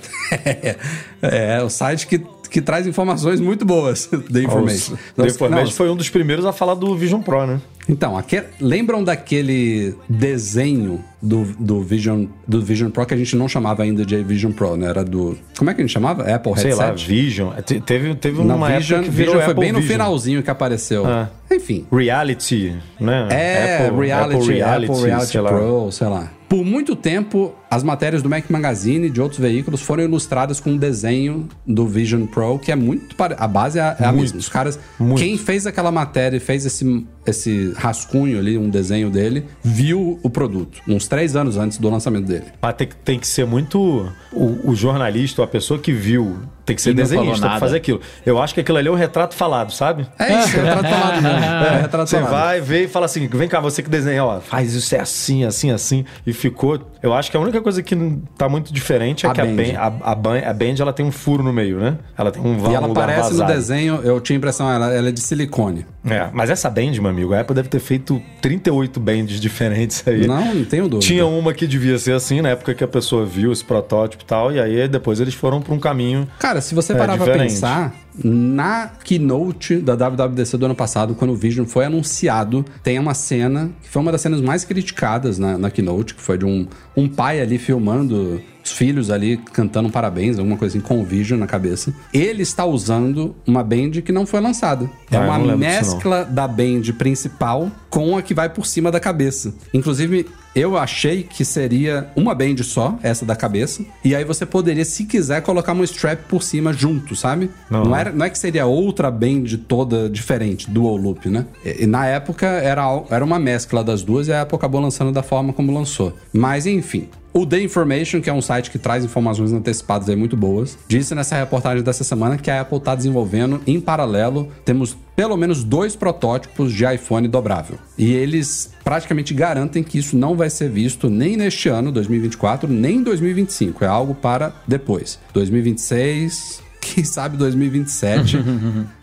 Speaker 1: [LAUGHS] é, o site que que traz informações muito boas. [LAUGHS] The Information.
Speaker 2: The Information foi um dos primeiros a falar do Vision Pro, né?
Speaker 1: Então, aquele, lembram daquele desenho do, do, Vision, do Vision Pro que a gente não chamava ainda de Vision Pro, né? Era do. Como é que a gente chamava? Apple Headset? Sei lá,
Speaker 2: Vision. Te, teve, teve uma
Speaker 1: Vision,
Speaker 2: época que
Speaker 1: virou Vision foi bem Vision. no finalzinho que apareceu. Ah. Enfim.
Speaker 2: Reality, né?
Speaker 1: É, Apple, Reality, Apple Reality, Apple Reality sei Pro, sei lá. Por muito tempo, as matérias do Mac Magazine e de outros veículos foram ilustradas com um desenho do Vision Pro, que é muito. Pare... A base é, é a mesma. Os caras. Muito. Quem fez aquela matéria e fez esse, esse rascunho ali, um desenho dele, viu o produto, uns três anos antes do lançamento dele.
Speaker 2: Mas tem, tem que ser muito. O, o jornalista, a pessoa que viu tem que ser desenhista pra fazer aquilo. Eu acho que aquilo ali é o um retrato falado, sabe?
Speaker 1: É isso, é retrato falado mesmo. [LAUGHS] É,
Speaker 2: retrato você falado. vai ver e fala assim: vem cá, você que desenha, ó, faz isso, é assim, assim, assim. E ficou. Eu acho que a única coisa que tá muito diferente é a que Band. a, a, Band, a Band ela tem um furo no meio, né? Ela tem um
Speaker 1: vão, E ela
Speaker 2: um
Speaker 1: vazado. no desenho, eu tinha a impressão, ela, ela é de silicone.
Speaker 2: É, mas essa Band, meu amigo, a Apple deve ter feito 38 Bands diferentes aí.
Speaker 1: Não, não tenho dúvida.
Speaker 2: Tinha uma que devia ser assim, na época que a pessoa viu esse protótipo e tal, e aí depois eles foram para um caminho.
Speaker 1: Cara, se você é, parar pra pensar, na keynote da WWDC do ano passado, quando o Vision foi anunciado, tem uma cena que foi uma das cenas mais criticadas na, na keynote, que foi de um, um pai ali filmando os filhos ali cantando parabéns, alguma coisa assim, com o Vision na cabeça. Ele está usando uma band que não foi lançada. É
Speaker 2: Ah,
Speaker 1: uma mescla da band principal com a que vai por cima da cabeça. Inclusive, eu achei que seria uma band só, essa da cabeça, e aí você poderia, se quiser, colocar uma strap por cima junto, sabe?
Speaker 2: Não.
Speaker 1: Não, era, não é que seria outra band toda diferente, dual loop, né? E, e na época era, era uma mescla das duas e a Apple acabou lançando da forma como lançou. Mas enfim. O The Information, que é um site que traz informações antecipadas aí muito boas, disse nessa reportagem dessa semana que a Apple está desenvolvendo em paralelo, temos pelo menos dois protótipos de iPhone dobrável. E eles praticamente garantem que isso não vai ser visto nem neste ano, 2024, nem em 2025. É algo para depois. 2026, [LAUGHS] quem sabe 2027.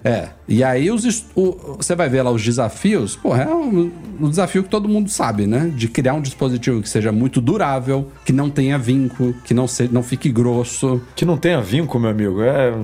Speaker 1: é. E aí os o- você vai ver lá os desafios. Pô, é um, um desafio que todo mundo sabe, né? De criar um dispositivo que seja muito durável, que não tenha vinco, que não, se, não fique grosso.
Speaker 2: Que não tenha vinco, meu amigo. É...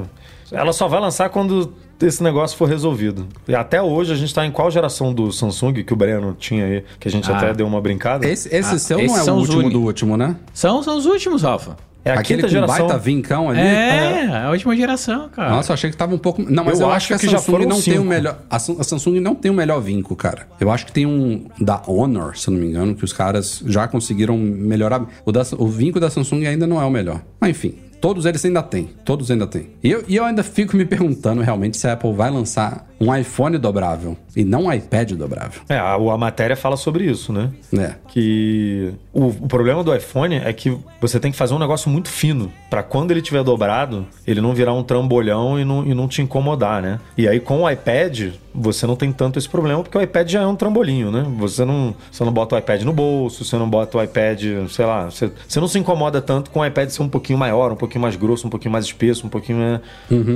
Speaker 2: Ela só vai lançar quando esse negócio for resolvido. E até hoje a gente tá em qual geração do Samsung que o Breno tinha aí, que a gente
Speaker 3: Ah.
Speaker 2: até deu uma brincada?
Speaker 1: Esse, esse
Speaker 3: Ah,
Speaker 1: seu não é
Speaker 3: são
Speaker 1: o
Speaker 3: os
Speaker 1: último do último, né?
Speaker 3: São, são os últimos, Rafa.
Speaker 2: É a
Speaker 1: Aquele
Speaker 2: quinta geração.
Speaker 1: baita vincão ali.
Speaker 3: É, a última geração, cara.
Speaker 1: Nossa, eu achei que tava um pouco. Não, mas
Speaker 2: Eu
Speaker 1: eu,
Speaker 2: acho
Speaker 1: acho que a
Speaker 2: que já
Speaker 1: Samsung
Speaker 2: foram
Speaker 1: não tem o
Speaker 2: cinco.
Speaker 1: melhor. A, a Samsung não tem o melhor vinco, cara. Eu acho que tem um da Honor, se eu não me engano, que os caras já conseguiram melhorar. O, da, o vinco da Samsung ainda não é o melhor. Mas enfim. Todos eles ainda têm. Todos ainda têm. E eu, e eu ainda fico me perguntando realmente se a Apple vai lançar um iPhone dobrável e não um iPad dobrável.
Speaker 2: É, a, a matéria fala sobre isso, né?
Speaker 1: Né?
Speaker 2: Que o, o problema do iPhone é que você tem que fazer um negócio muito fino Pra quando ele tiver dobrado, ele não virar um trambolhão e não, e não te incomodar, né? E aí com o iPad, você não tem tanto esse problema, porque o iPad já é um trambolinho, né? Você não, você não bota o iPad no bolso, você não bota o iPad, sei lá, você, você não se incomoda tanto com o iPad ser um pouquinho maior, um pouquinho mais grosso, um pouquinho mais espesso, um pouquinho. né?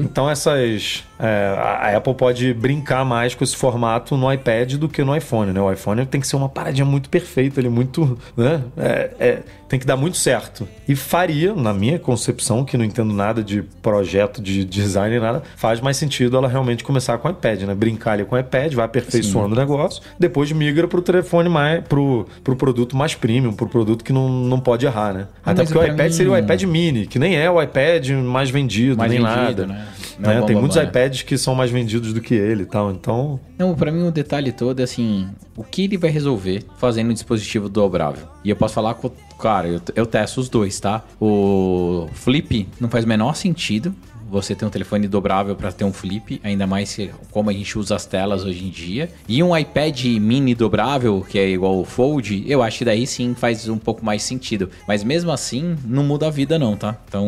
Speaker 2: Então essas. é, a Apple pode brincar mais com esse formato no iPad do que no iPhone, né? O iPhone tem que ser uma paradinha muito perfeita, ele muito. Né? É, é, tem que dar muito certo. E faria, na minha concepção, que não entendo nada de projeto de design nem nada, faz mais sentido ela realmente começar com o iPad, né? Brincar ali com o iPad, vai aperfeiçoando o negócio, depois migra pro telefone mais. pro, pro produto mais premium, pro produto que não, não pode errar, né? Até
Speaker 3: mas
Speaker 2: porque o iPad
Speaker 3: mim-
Speaker 2: seria o iPad mini, que nem é o iPad mais vendido,
Speaker 3: Mais
Speaker 2: nem
Speaker 3: vendido,
Speaker 2: nada.
Speaker 3: né? Não
Speaker 2: Né?
Speaker 3: o
Speaker 2: Tem muitos
Speaker 3: né?
Speaker 2: iPads que são mais vendidos do que ele e tal. Então,
Speaker 3: Não, pra mim o detalhe todo é assim, o que ele vai resolver fazendo um dispositivo dobrável? E eu posso falar com, cara, eu, eu testo os dois, tá? O Flip não faz o menor sentido você ter um telefone dobrável para ter um flip, ainda mais como a gente usa as telas hoje em dia. E um iPad mini dobrável, que é igual o Fold, eu acho que daí sim faz um pouco mais sentido. Mas mesmo assim, não muda a vida não, tá? Então,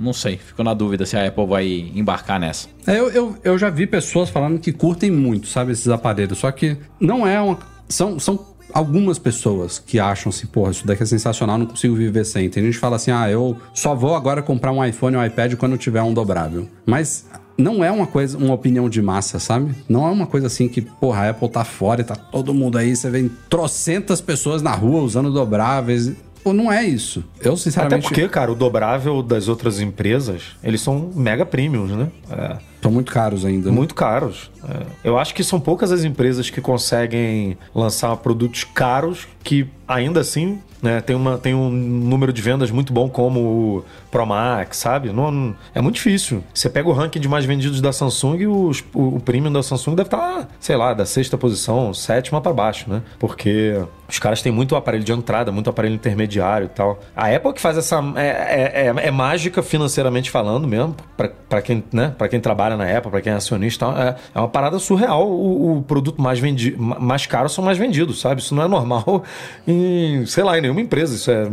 Speaker 3: não sei, fico na dúvida se a Apple vai embarcar nessa.
Speaker 1: É, eu, eu, eu já vi pessoas falando que curtem muito, sabe, esses aparelhos. Só que não é uma. São, são algumas pessoas que acham assim, porra, isso daqui é sensacional, não consigo viver sem. Tem gente que fala assim, ah, eu só vou agora comprar um iPhone ou um iPad quando tiver um dobrável. Mas. Não é uma coisa, uma opinião de massa, sabe? Não é uma coisa assim que, porra, a Apple tá fora e tá todo mundo aí, você vê trocentas pessoas na rua usando dobráveis. Pô, não é isso. Eu,
Speaker 2: até
Speaker 1: sinceramente,
Speaker 2: porque, cara, o dobrável das outras empresas, eles são mega premiums, né? É.
Speaker 1: são muito caros ainda. né?
Speaker 2: Muito caros. É. Eu acho que são poucas as empresas que conseguem lançar produtos caros que ainda assim né, tem, uma, tem um número de vendas muito bom como o Pro Max, sabe? Não, é muito difícil. Você pega o ranking de mais vendidos da Samsung e os- o, o premium da Samsung deve estar, sei lá, da sexta posição, sétima para baixo, né? Porque os caras têm muito aparelho de entrada, muito aparelho intermediário e tal. A Apple que faz essa. É, é, é- é mágica financeiramente falando mesmo, para quem, né, pra quem trabalha na Apple, para quem é acionista, é, é uma parada surreal. O, o produto mais, vendi, ma- mais caro são mais vendidos, sabe? Isso não é normal [LAUGHS] em, sei lá, em nenhuma empresa. Isso é.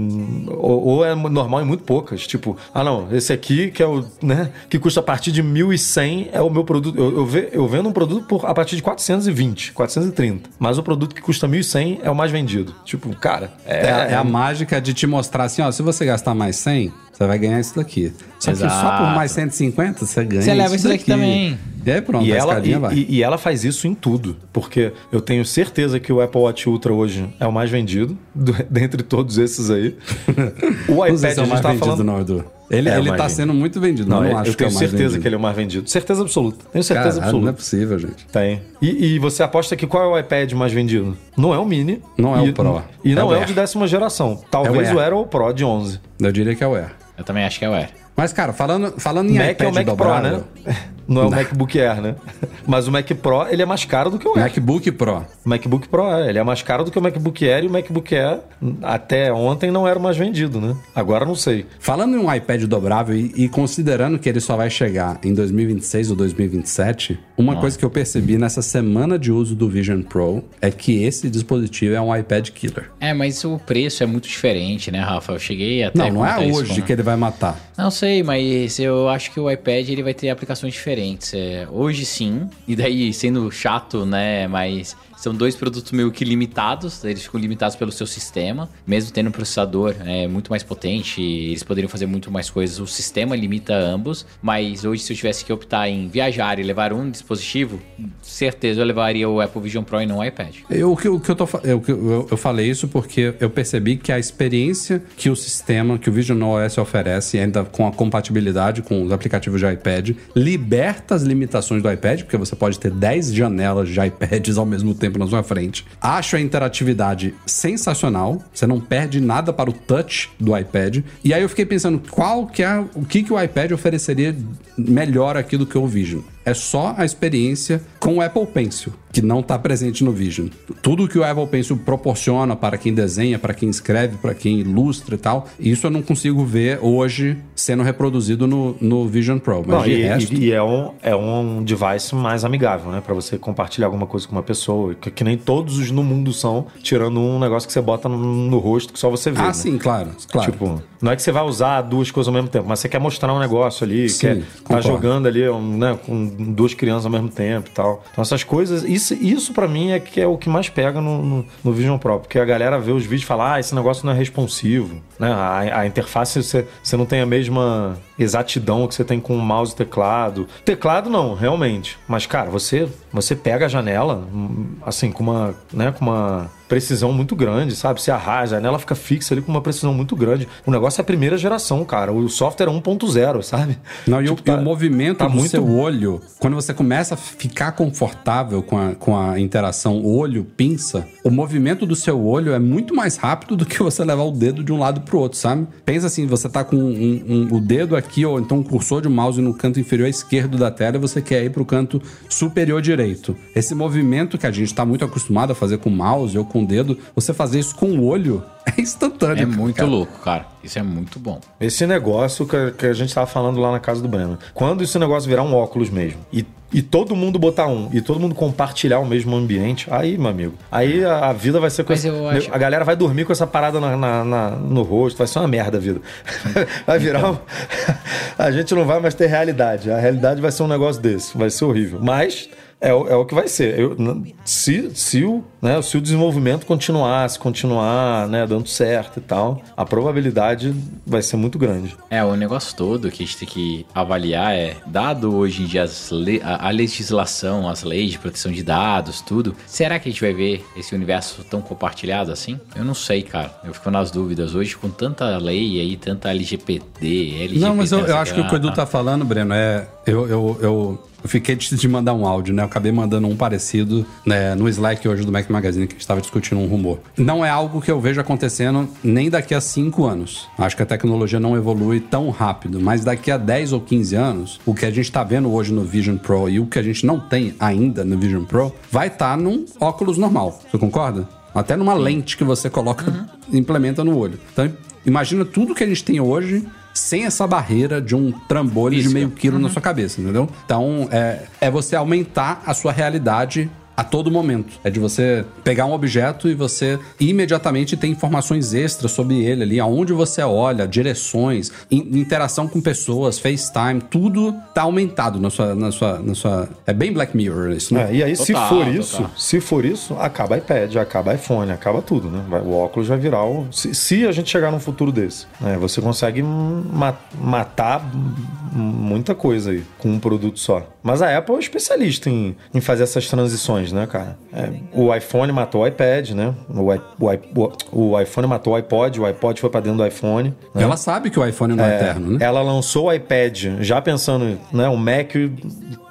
Speaker 2: Ou, ou é normal em muito poucas. Tipo, ah, não, esse aqui que é o. né, que custa a partir de 1.100 é o meu produto. Eu, eu, ve- eu vendo um produto por, a partir de 420, 430. Mas o produto que custa 1.100 é o mais vendido. Tipo, cara.
Speaker 1: É, a- é a mágica de te mostrar assim, ó, se você gastar mais 100, você vai ganhar isso daqui. Só que só por mais 150 você ganha
Speaker 3: Você leva isso daqui
Speaker 1: daqui.
Speaker 3: também.
Speaker 1: E aí pronto,
Speaker 2: E
Speaker 1: a
Speaker 2: ela,
Speaker 1: escadinha
Speaker 2: e,
Speaker 1: vai.
Speaker 2: e- e ela faz isso em tudo. Porque eu tenho certeza que o Apple Watch Ultra hoje é o mais vendido, do- [LAUGHS] dentre todos esses aí. [LAUGHS] O iPad
Speaker 1: é
Speaker 2: a
Speaker 1: o
Speaker 2: gente
Speaker 1: mais
Speaker 2: tá
Speaker 1: vendido,
Speaker 2: falando.
Speaker 1: não, Edu. Ele,
Speaker 2: É
Speaker 1: ele tá
Speaker 2: vendido.
Speaker 1: sendo muito vendido. Não,
Speaker 2: Não,
Speaker 1: não
Speaker 2: eu
Speaker 1: acho que é
Speaker 2: tenho
Speaker 1: o mais
Speaker 2: certeza
Speaker 1: vendido.
Speaker 2: que ele é o mais vendido. Certeza absoluta. Tenho certeza
Speaker 1: Caralho,
Speaker 2: absoluta.
Speaker 1: não é possível, gente.
Speaker 2: Tem. E, e você aposta que qual é o iPad mais vendido? Não é o Mini.
Speaker 1: Não é o Pro.
Speaker 2: E
Speaker 1: É
Speaker 2: não
Speaker 1: o
Speaker 2: é o, de décima geração. Talvez
Speaker 1: É o
Speaker 2: o
Speaker 1: Air.
Speaker 2: Air ou o Pro de 11.
Speaker 1: Eu diria que é o Air.
Speaker 3: Eu também acho que é o Air.
Speaker 1: Mas, cara, falando, falando em
Speaker 2: Mac
Speaker 1: iPad
Speaker 2: é o Mac
Speaker 1: dobrável,
Speaker 2: Pro, né? [LAUGHS] Não é o MacBook Air, né? [LAUGHS] Mas o Mac Pro, ele é mais caro do que o Air.
Speaker 1: MacBook Pro.
Speaker 2: O MacBook Pro, é, ele é mais caro do que o MacBook Air e o MacBook Air até ontem não era o mais vendido, né? Agora não sei.
Speaker 1: Falando em um iPad dobrável e, e considerando que ele só vai chegar em 2026 ou 2027, uma coisa que eu percebi nessa semana de uso do Vision Pro é que esse dispositivo é um iPad killer.
Speaker 3: É, mas o preço é muito diferente, né, Rafa? Eu cheguei até
Speaker 1: Não, não é hoje
Speaker 3: com-
Speaker 1: que ele vai matar.
Speaker 3: Não sei, mas eu acho que o iPad ele vai ter aplicações diferentes. É, hoje sim, e daí sendo chato, né? Mas são dois produtos meio que limitados, eles ficam limitados pelo seu sistema, mesmo tendo um processador é, muito mais potente, eles poderiam fazer muito mais coisas. O sistema limita ambos, mas hoje se eu tivesse que optar em viajar e levar um dispositivo, certeza eu levaria o Apple Vision Pro e não o iPad.
Speaker 1: Eu, o que, o que eu, tô, eu, eu, eu falei isso porque eu percebi que a experiência que o sistema, que o Vision OS oferece, ainda com a compatibilidade com os aplicativos de iPad, liberta as limitações do iPad, porque você pode ter 10 janelas de iPads ao mesmo tempo na sua frente. Acho a interatividade sensacional, você não perde nada para o touch do iPad. E aí eu fiquei pensando, qual que é o que, que o iPad ofereceria melhor aqui do que o Vision? É só a experiência com o Apple Pencil, que não está presente no Vision. Tudo que o Apple Pencil proporciona para quem desenha, para quem escreve, para quem ilustra e tal, isso eu não consigo ver hoje sendo reproduzido no, no Vision Pro. Mas
Speaker 2: Não, e,
Speaker 1: resto,
Speaker 2: e- é, um, é um device mais amigável, né? Pra você compartilhar alguma coisa com uma pessoa. Que, que nem todos os no mundo são, tirando um negócio que você bota no, no rosto que só você vê.
Speaker 1: Ah,
Speaker 2: né?
Speaker 1: sim, claro, claro.
Speaker 2: Tipo, não é que você vai usar duas coisas ao mesmo tempo, mas você quer mostrar um negócio ali,
Speaker 1: Sim,
Speaker 2: quer tá
Speaker 1: concordo.
Speaker 2: jogando ali um, né, duas crianças ao mesmo tempo e tal. Então essas coisas, isso, isso para mim é que é o que mais pega no, no, no Vision Pro, porque a galera vê os vídeos e fala, ah, esse negócio não é responsivo, né? A, a interface você, você não tem a mesma exatidão que você tem com o mouse e teclado. Teclado não, realmente. Mas cara, você você pega a janela hum, assim com uma, né, com uma precisão muito grande, sabe? Se arrasa, a janela fica fixa ali com uma precisão muito grande. O negócio é a primeira geração, cara. O software é 1.0, sabe?
Speaker 1: Não, e, o,
Speaker 2: Tipo,
Speaker 1: e o movimento
Speaker 2: tá
Speaker 1: do
Speaker 2: muito-
Speaker 1: seu olho, quando você começa a ficar confortável com a, com a interação olho-pinça, o movimento do seu olho é muito mais rápido do que você levar o dedo de um lado pro outro, sabe? Pensa assim, você tá com um- um- o dedo aqui, ou então um cursor de mouse no canto inferior esquerdo da tela e você quer ir pro canto superior direito. Esse movimento que a gente tá muito acostumado a fazer com o mouse ou com o dedo, você fazer isso com o olho [LAUGHS] é instantâneo.
Speaker 3: É muito
Speaker 1: cara.
Speaker 3: louco, cara. Isso é muito bom.
Speaker 2: Esse negócio que, que a gente tava falando lá na casa do Breno. Quando esse negócio virar um óculos mesmo e, e todo mundo botar um e todo mundo compartilhar o mesmo ambiente, aí, meu amigo, aí a, a vida vai ser com
Speaker 3: Mas
Speaker 2: essa-
Speaker 3: eu acho-
Speaker 2: A galera vai dormir com essa parada na, na- na- no rosto, vai ser uma merda a vida. [LAUGHS] vai virar um... [LAUGHS] A gente não vai mais ter realidade. A realidade vai ser um negócio desse. Vai ser horrível. Mas. É, o- é o que vai ser. Eu- se, se, o, né, se o desenvolvimento continuar, se continuar né, dando certo e tal, a probabilidade vai ser muito grande.
Speaker 3: É, o negócio todo que a gente tem que avaliar é, dado hoje em dia as le- a, a legislação, as leis de proteção de dados, tudo, será que a gente vai ver esse universo tão compartilhado assim? Eu não sei, cara. Eu fico nas dúvidas. Hoje, com tanta lei aí, tanta LGPD, LGBT...
Speaker 1: Não, mas eu, eu acho que o que o Edu tá falando, Breno, é. Eu, eu, eu, eu fiquei de, de mandar um áudio, né? Eu acabei mandando um parecido né, no Slack hoje do Mac Magazine, que a gente estava discutindo um rumor. Não é algo que eu vejo acontecendo nem daqui a cinco anos. Acho que a tecnologia não evolui tão rápido, mas daqui a 10 ou 15 anos, o que a gente tá vendo hoje no Vision Pro e o que a gente não tem ainda no Vision Pro, vai estar num óculos normal. Você concorda? Até numa lente que você coloca, implementa no olho. Então, imagina tudo que a gente tem hoje sem essa barreira de um trambolho de
Speaker 3: Física.
Speaker 1: meio quilo na sua cabeça, entendeu? Então, é, é você aumentar a sua realidade a todo momento. É de você pegar um objeto e você imediatamente ter informações extras sobre ele ali, aonde você olha, direções, in- interação com pessoas, FaceTime, tudo tá aumentado na sua, na sua, na sua... É bem Black Mirror isso, né?
Speaker 2: É, e aí, se
Speaker 3: Total,
Speaker 2: for
Speaker 3: total.
Speaker 2: isso, se for isso, acaba iPad, acaba iPhone, acaba tudo, né? O óculos vai virar o. Se, se a gente chegar num futuro desse, né? Você consegue ma- matar muita coisa aí com um produto só. Mas a Apple é especialista em, em fazer essas transições, né, cara? É, o iPhone matou o iPad, né? O, i- o, i- o- iPhone matou o iPod, o iPod foi pra dentro do iPhone. né?
Speaker 1: Ela sabe que o iPhone não é, eterno, né?
Speaker 2: Ela lançou o iPad já pensando, né? O Mac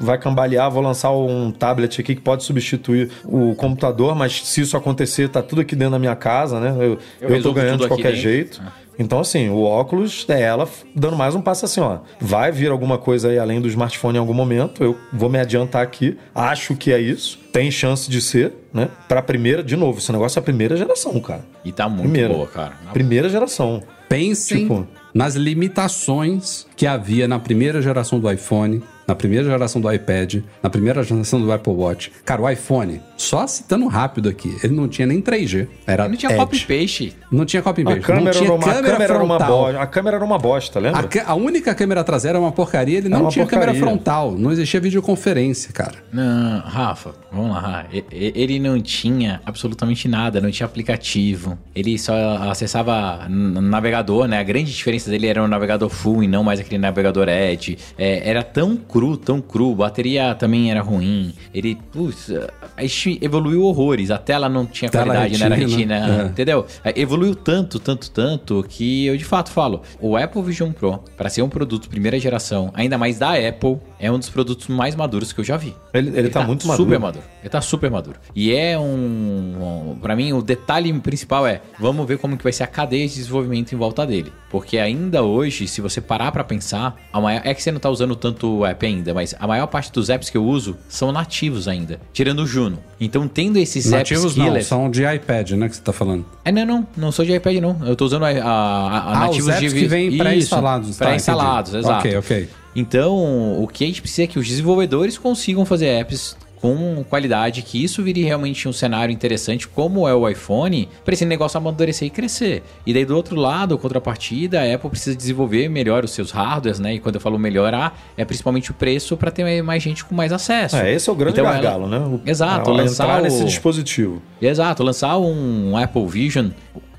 Speaker 2: vai cambalear, vou lançar um tablet aqui que pode substituir o computador, mas se isso acontecer, tá tudo aqui dentro da minha casa, né? Eu, eu, tô
Speaker 3: resolvo
Speaker 2: ganhando de qualquer jeito. Então, assim, o óculos é ela dando mais um passo assim, ó. Vai vir alguma coisa aí além do smartphone em algum momento. Eu vou me adiantar aqui. Acho que é isso. Tem chance de ser, né? Pra primeira, de novo, esse negócio é a primeira geração, cara.
Speaker 3: E tá muito
Speaker 2: Primeira.
Speaker 3: boa, cara.
Speaker 2: Primeira geração.
Speaker 1: Pensem
Speaker 2: Tipo-
Speaker 1: nas limitações que havia na primeira geração do iPhone, na primeira geração do iPad, na primeira geração do Apple Watch. Cara, o iPhone, só citando rápido aqui, ele não tinha nem 3G. Era
Speaker 3: Não tinha
Speaker 1: Edge.
Speaker 3: copy paste.
Speaker 1: Não tinha copy
Speaker 2: A
Speaker 1: paste.
Speaker 2: câmera,
Speaker 1: não tinha
Speaker 2: era, uma, a
Speaker 1: câmera,
Speaker 2: câmera era uma
Speaker 1: frontal.
Speaker 2: bosta. A câmera era uma bosta, lembra?
Speaker 1: A, a única câmera traseira era uma porcaria, ele
Speaker 2: Era
Speaker 1: não tinha câmera
Speaker 2: porcaria.
Speaker 1: frontal, não existia videoconferência, cara.
Speaker 3: Não, Rafa, vamos lá. Ele não tinha absolutamente nada, não tinha aplicativo. Ele só acessava navegador, né? A grande diferença dele era um navegador full e não mais aquele navegador Edge. É, era tão cru, tão cru. Bateria também era ruim. Ele, putz, a gente evoluiu horrores. A tela não tinha
Speaker 1: Tela
Speaker 3: qualidade, não era
Speaker 1: retina,
Speaker 3: retina.
Speaker 1: é.
Speaker 3: Entendeu? É, Evoluiu tanto, tanto, tanto que eu de fato falo: o Apple Vision Pro, para ser um produto primeira geração, ainda mais da Apple, é um dos produtos mais maduros que eu já vi.
Speaker 2: Ele, ele, tá, muito maduro.
Speaker 3: Super maduro. Ele tá super maduro. E é um, Pra mim, o detalhe principal é: vamos ver como que vai ser a cadeia de desenvolvimento em volta dele. Porque ainda hoje, se você parar pra pensar, a maior, é que você não tá usando tanto o app ainda, mas a maior parte dos apps que eu uso são nativos ainda, tirando o Juno. Então, tendo esses
Speaker 1: Nativos
Speaker 3: apps
Speaker 1: não,
Speaker 3: killers.
Speaker 1: são de iPad, né, que você tá falando.
Speaker 3: É, não, não, não sou de iPad, não. Eu tô usando a, a, a
Speaker 1: Ah,
Speaker 3: nativos
Speaker 1: os apps
Speaker 3: de
Speaker 1: que vêm
Speaker 3: Isso,
Speaker 1: pré-instalados. tá,
Speaker 3: Pré-instalados, exato.
Speaker 1: Ok, ok.
Speaker 3: Então, o que a gente precisa é que os desenvolvedores consigam fazer apps com qualidade, que isso vire realmente um cenário interessante, como é o iPhone, para esse negócio amadurecer e crescer. E daí, do outro lado, contrapartida, a Apple precisa desenvolver melhor os seus hardwares, né? E quando eu falo melhorar, é principalmente o preço para ter mais gente com mais acesso.
Speaker 2: É, esse é o grande
Speaker 3: Então, ela-
Speaker 2: gargalo, né? O-
Speaker 3: Exato,
Speaker 2: ela
Speaker 3: lançar o-
Speaker 2: nesse dispositivo.
Speaker 3: Exato, lançar um Apple Vision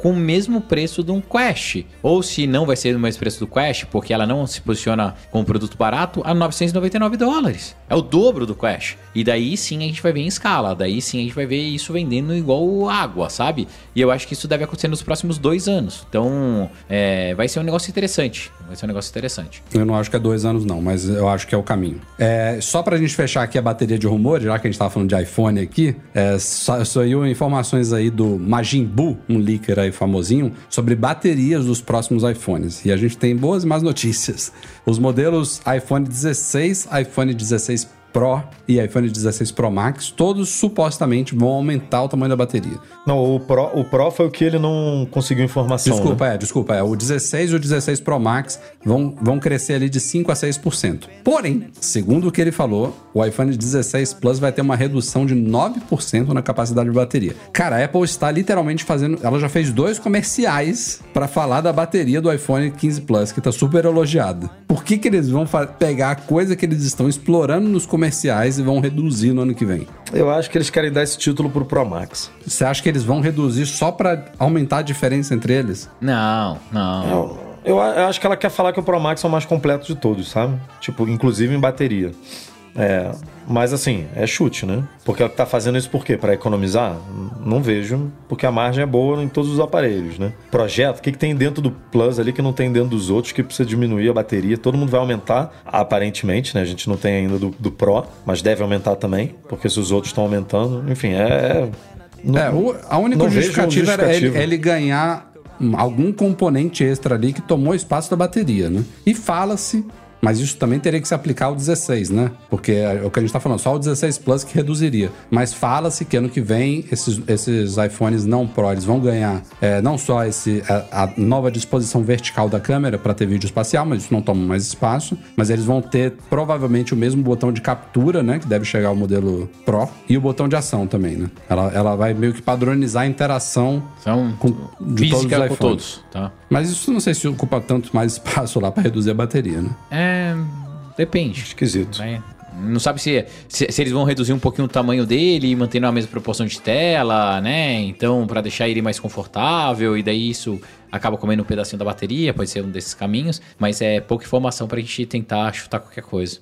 Speaker 3: com o mesmo preço de um Quest. Ou se não vai ser o mesmo preço do Quest, porque ela não se posiciona como produto barato, a 999 dólares. É o dobro do Quest. E daí sim a gente vai ver em escala. Daí sim a gente vai ver isso vendendo igual água, sabe? E eu acho que isso deve acontecer nos próximos dois anos. Então, é, vai ser um negócio interessante. Vai ser um negócio interessante.
Speaker 1: Eu não acho que é dois anos, não, mas eu acho que é o caminho. É, só pra gente fechar aqui a bateria de rumores, já que a gente tava falando de iPhone aqui, é, sa- saiu informações aí do Majin Buu, um leaker aí famosinho, sobre baterias dos próximos iPhones. E a gente tem boas e más notícias. Os modelos iPhone 16, iPhone 16 Pro e iPhone 16 Pro Max, todos supostamente vão aumentar o tamanho da bateria.
Speaker 2: Não, o Pro, o Pro foi o que ele não conseguiu informação.
Speaker 1: Desculpa,
Speaker 2: né?
Speaker 1: é, desculpa. É, o 16 e o 16 Pro Max vão, vão crescer ali de 5 a 6%. Porém, segundo o que ele falou, o iPhone 16 Plus vai ter uma redução de 9% na capacidade de bateria. Cara, a Apple está literalmente fazendo. Ela já fez dois comerciais para falar da bateria do iPhone 15 Plus, que tá super elogiada. Por que, que eles vão pegar a coisa que eles estão explorando nos comerciais e vão reduzir no ano que vem?
Speaker 2: Eu acho que eles querem dar esse título pro Pro Max.
Speaker 1: Você acha que eles vão reduzir só para aumentar a diferença entre eles?
Speaker 3: Não, não.
Speaker 2: Eu, eu eu acho que ela quer falar que o Pro Max é o mais completo de todos, sabe? Tipo, inclusive em bateria. É, mas assim, é chute, né? Porque ela tá fazendo isso por quê? Pra economizar? Não vejo, porque a margem é boa em todos os aparelhos, né? Projeto, o que, que tem dentro do Plus ali que não tem dentro dos outros, que precisa diminuir a bateria? Todo mundo vai aumentar, aparentemente, né? A gente não tem ainda do, do Pro, mas deve aumentar também, porque se os outros estão aumentando, enfim, é. não-
Speaker 1: É, o- a única
Speaker 2: não vejo
Speaker 1: justificativa era ele,
Speaker 2: justificativa.
Speaker 1: ele ganhar algum componente extra ali que tomou espaço da bateria, né? E fala-se, Mas isso também teria que se aplicar ao 16, né? Porque é o que a gente tá falando, só o 16 Plus que reduziria. Mas fala-se que ano que vem esses, esses iPhones não Pro eles vão ganhar é, não só esse, a, a nova disposição vertical da câmera para ter vídeo espacial, mas isso não toma mais espaço. Mas eles vão ter provavelmente o mesmo botão de captura, né? Que deve chegar ao modelo Pro, e o botão de ação também, né? Ela, ela vai meio que padronizar a interação
Speaker 3: São
Speaker 1: com, de todos os
Speaker 3: física com
Speaker 1: iPhones.
Speaker 3: todos, tá?
Speaker 1: Mas isso não sei se ocupa tanto mais espaço lá para reduzir a bateria, né?
Speaker 3: É. Depende.
Speaker 2: Esquisito.
Speaker 3: né? Não sabe se, se, se eles vão reduzir um pouquinho o tamanho dele, mantendo a mesma proporção de tela, né? Então, pra deixar ele mais confortável, e daí isso acaba comendo um pedacinho da bateria, pode ser um desses caminhos, mas é pouca informação pra gente tentar chutar qualquer coisa.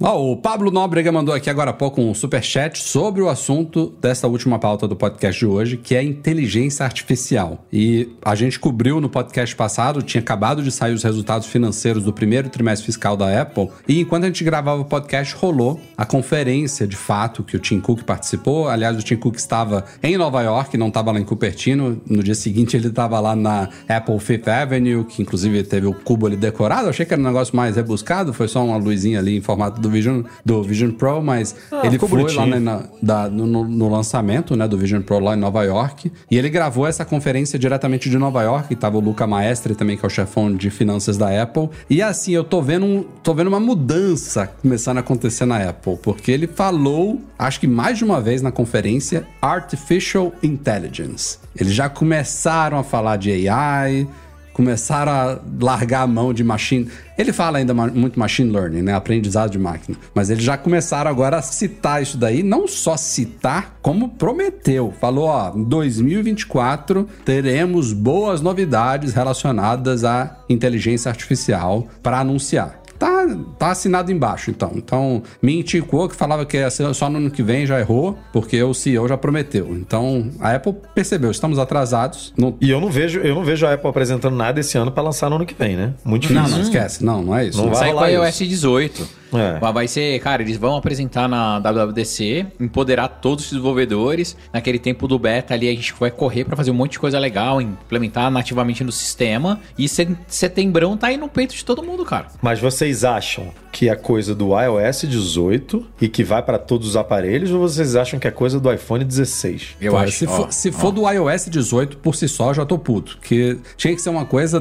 Speaker 1: Ó, o Pablo Nóbrega mandou aqui agora há pouco um superchat sobre o assunto dessa última pauta do podcast de hoje, que é inteligência artificial. E a gente cobriu no podcast passado, tinha acabado de sair os resultados financeiros do primeiro trimestre fiscal da Apple, e enquanto a gente gravava o podcast, rolou a conferência de fato que o Tim Cook participou. Aliás, o Tim Cook estava em Nova York, não estava lá em Cupertino. No dia seguinte, ele estava lá na Apple Fifth Avenue, que inclusive teve o cubo ali decorado. Eu achei que era um negócio mais rebuscado, foi só uma luzinha ali em formato do Vision, do Vision Pro, mas ele
Speaker 2: ficou
Speaker 1: foi
Speaker 2: bonitinho.
Speaker 1: lá né, na- da- no, no- lançamento né, do Vision Pro lá em Nova York. E ele gravou essa conferência diretamente de Nova York. Tava o Luca Maestre também, que é o chefão de finanças da Apple. E assim, eu tô vendo, um- tô vendo uma mudança começando a acontecer na Apple. Porque ele falou, acho que mais de uma vez na conferência, Artificial Intelligence. Eles já começaram a falar de AI, começaram a largar a mão de machine. Ele fala ainda muito machine learning, né? Aprendizado de máquina. Mas eles já começaram agora a citar isso daí, não só citar, como prometeu. Falou, ó, em 2024 teremos boas novidades relacionadas à inteligência artificial para anunciar. Tá, tá assinado embaixo, então. Então, me indicou que falava que ia ser só no ano que vem, já errou, porque o CEO já prometeu. Então, a Apple percebeu, estamos atrasados. Não,
Speaker 2: E eu não vejo, eu não vejo a Apple apresentando nada esse ano pra lançar no ano que vem, né? Muito difícil.
Speaker 1: não, não esquece. Não, não é isso.
Speaker 2: Não
Speaker 1: Não
Speaker 2: vai
Speaker 3: Sai com a iOS
Speaker 2: isso.
Speaker 3: 18.
Speaker 2: É.
Speaker 3: Vai- Vai ser, cara, eles vão apresentar na WWDC, empoderar todos os desenvolvedores. Naquele tempo do beta ali, a gente vai correr pra fazer um monte de coisa legal, implementar nativamente no sistema. E set- setembrão tá aí no peito de todo mundo, cara.
Speaker 2: Mas vocês acham que é coisa do iOS 18 e que vai pra todos os aparelhos ou vocês acham que é coisa do iPhone 16?
Speaker 3: Eu
Speaker 1: Pô,
Speaker 3: acho.
Speaker 1: Se,
Speaker 3: ó,
Speaker 1: for, se
Speaker 3: ó.
Speaker 1: for do iOS 18 por si só, eu já tô puto. Que tinha que ser uma coisa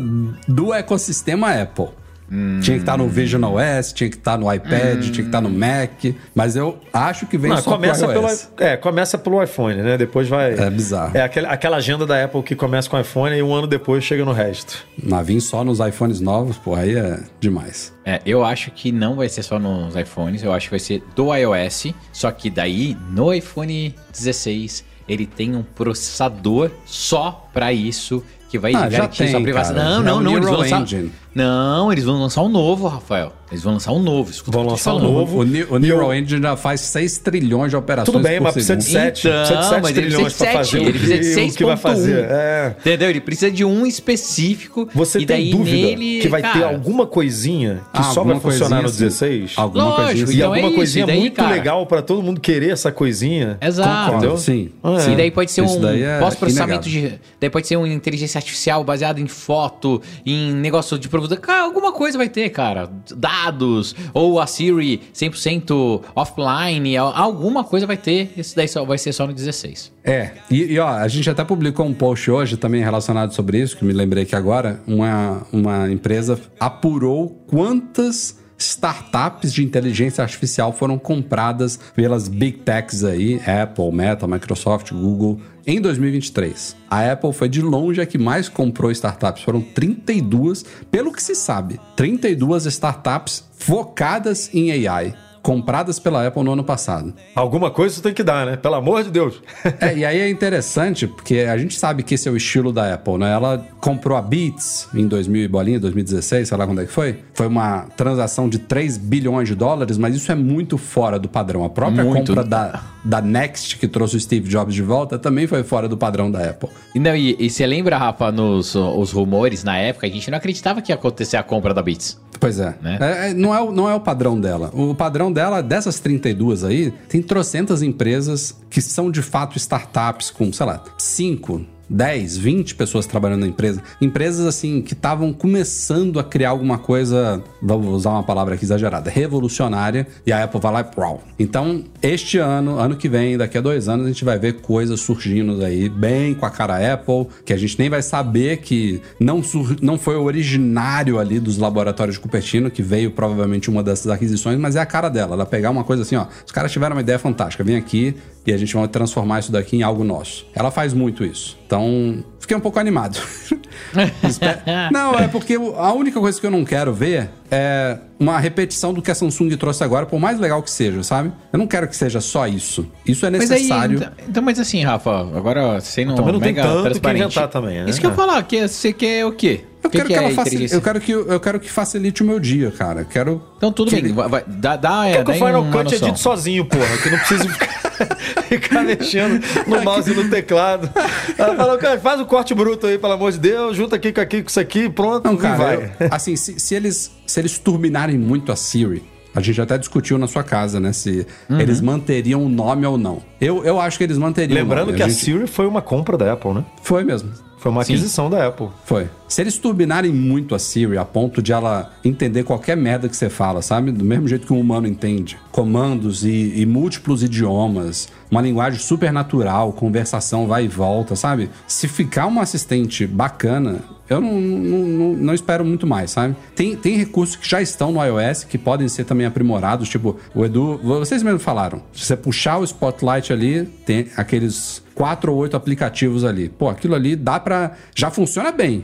Speaker 1: do ecossistema Apple. Tinha que estar no Vision OS, tinha que estar no iPad, tinha que estar no Mac. Mas eu acho que vem
Speaker 2: Não,
Speaker 1: só
Speaker 2: começa
Speaker 1: pro
Speaker 2: pelo,
Speaker 1: iOS.
Speaker 2: é, começa pelo iPhone, né? Depois vai.
Speaker 1: É bizarro.
Speaker 2: É aquela, aquela agenda da Apple que começa com o iPhone e um ano depois chega no resto.
Speaker 1: Mas vir só nos iPhones novos, pô, aí é demais.
Speaker 3: É, eu acho que não vai ser só nos iPhones, eu acho que vai ser do iOS. Só que daí, no iPhone 16, ele tem um processador só pra isso, que vai
Speaker 1: Ah, já
Speaker 3: garantir
Speaker 1: tem,
Speaker 3: sua privacidade.
Speaker 1: cara.
Speaker 3: Não, não,
Speaker 1: o
Speaker 3: não, eles vão lançar.
Speaker 1: Engine.
Speaker 3: Não, eles vão lançar um novo, Rafael. Eles vão lançar um novo. Escuta
Speaker 2: Vão lançar um novo.
Speaker 1: O, Ne- o Neural
Speaker 2: eu-
Speaker 1: Engine já faz 6 trilhões de operações
Speaker 2: Tudo bem,
Speaker 1: por
Speaker 2: mas precisa de
Speaker 1: segundo.
Speaker 2: 7.
Speaker 3: Então,
Speaker 2: precisa de 7
Speaker 3: mas ele
Speaker 2: trilhões
Speaker 3: de
Speaker 2: fazer
Speaker 3: ele precisa de
Speaker 2: que, o que vai
Speaker 3: 6.1.
Speaker 2: fazer. É.
Speaker 3: Entendeu? Ele precisa de um específico.
Speaker 2: Você
Speaker 3: e
Speaker 2: tem
Speaker 3: daí
Speaker 2: dúvida
Speaker 3: nele,
Speaker 2: que vai ter
Speaker 3: cara,
Speaker 2: alguma coisinha que
Speaker 1: Ah,
Speaker 2: só vai funcionar no
Speaker 1: coisinha, assim.
Speaker 2: 16?
Speaker 1: Alguma
Speaker 3: Lógico,
Speaker 1: coisinha assim.
Speaker 2: E
Speaker 3: Então é
Speaker 2: alguma
Speaker 3: isso,
Speaker 2: coisinha
Speaker 3: e daí,
Speaker 2: muito
Speaker 3: cara?
Speaker 2: legal pra todo mundo querer essa coisinha.
Speaker 3: Exato.
Speaker 2: Entendeu?
Speaker 1: Sim.
Speaker 2: É.
Speaker 3: E daí pode ser
Speaker 1: Isso
Speaker 3: um
Speaker 1: é
Speaker 3: pós-processamento de. Daí pode ser uma inteligência artificial baseada em foto, em negócio de produto. Cara, alguma coisa vai ter, cara. Dados, ou a Siri 100% offline, al- alguma coisa vai ter. Esse daí só vai ser só no 16.
Speaker 1: É, e, e, ó, a gente até publicou um post hoje também relacionado sobre isso, que me lembrei que agora uma, uma empresa apurou quantas startups de inteligência artificial foram compradas pelas big techs aí, Apple, Meta, Microsoft, Google, em 2023. A Apple foi de longe a que mais comprou startups, foram 32, pelo que se sabe, 32 startups focadas em AI. Compradas pela Apple no ano passado.
Speaker 2: Alguma coisa isso tem que dar, né? Pelo amor de Deus. [LAUGHS]
Speaker 1: É, e aí é interessante, porque a gente sabe que esse é o estilo da Apple, né? Ela comprou a Beats em 2000 e bolinha, 2016, sei lá quando é que foi. Foi uma transação de 3 bilhões de dólares, mas isso é muito fora do padrão. A própria
Speaker 3: Muito.
Speaker 1: compra da, da Next, que trouxe o Steve Jobs de volta, também foi fora do padrão da Apple.
Speaker 3: E, não, e, e você lembra, Rafa, nos os rumores na época, a gente não acreditava que ia acontecer a compra da Beats.
Speaker 1: Pois é.
Speaker 3: Né?
Speaker 1: É, é, não, é o, não é o padrão dela. O padrão dela, dessas 32 aí, tem trocentas empresas que são de fato startups com, sei lá, 5, 10, 20 pessoas trabalhando na empresa. Empresas, assim, que estavam começando a criar alguma coisa, vou usar uma palavra aqui exagerada, revolucionária, e a Apple vai lá e prau. Então, este ano, ano que vem, daqui a dois anos, a gente vai ver coisas surgindo aí, bem com a cara Apple, que a gente nem vai saber que não, sur não foi o originário ali dos laboratórios de Cupertino, que veio provavelmente uma dessas aquisições, mas é a cara dela. Ela pegar uma coisa assim, ó, os caras tiveram uma ideia fantástica, vem aqui e a gente vai transformar isso daqui em algo nosso. Ela faz muito isso. Então, fiquei um pouco animado. [LAUGHS] Não, é porque a única coisa que eu não quero ver é uma repetição do que a Samsung trouxe agora, por mais legal que seja, sabe? Eu não quero que seja só isso. Isso é
Speaker 3: Mas aí,
Speaker 1: necessário.
Speaker 3: então, então, mas assim, Rafa, agora sendo
Speaker 2: Também não tem
Speaker 3: mega
Speaker 2: tanto que
Speaker 3: transparente.
Speaker 2: inventar também, né?
Speaker 3: Isso que eu ia falar, que você quer o quê?
Speaker 1: Eu
Speaker 3: que
Speaker 1: quero que,
Speaker 3: que é
Speaker 1: ela facilite, eu quero que eu quero que facilite o meu dia, cara. Quero
Speaker 3: Então tudo
Speaker 1: que-
Speaker 3: bem, vai, vai- dá, dá, é,
Speaker 2: que o Final Cut
Speaker 3: noção.
Speaker 2: edite sozinho, porra, que eu não preciso [LAUGHS] ficar, ficar mexendo no [LAUGHS] mouse e no teclado. Ela falou, cara, faz o corte bruto aí, pelo amor de Deus, junta aqui com aqui com isso aqui, pronto,
Speaker 1: Não, cara,
Speaker 2: vai.
Speaker 1: eu- assim, se, se eles se eles turbinarem muito a Siri, a gente até discutiu na sua casa, né, se
Speaker 2: Uhum.
Speaker 1: eles manteriam o nome ou não. Eu, eu acho que eles manteriam.
Speaker 2: Lembrando
Speaker 1: o nome.
Speaker 2: que a
Speaker 1: gente-
Speaker 2: Siri foi uma compra da Apple, né?
Speaker 1: foi mesmo.
Speaker 2: Foi uma aquisição da Apple.
Speaker 1: Foi. Se eles turbinarem muito a Siri a ponto de ela entender qualquer merda que você fala, sabe? Do mesmo jeito que um humano entende. Comandos e, e múltiplos idiomas, uma linguagem super natural, conversação vai e volta, sabe? Se ficar um assistente bacana, eu não, não, não, não espero muito mais, sabe? Tem, tem recursos que já estão no iOS que podem ser também aprimorados, tipo, o Edu, vocês mesmo falaram. Se você puxar o Spotlight ali, tem aqueles quatro ou oito aplicativos ali. Pô, aquilo ali dá pra. Já funciona bem.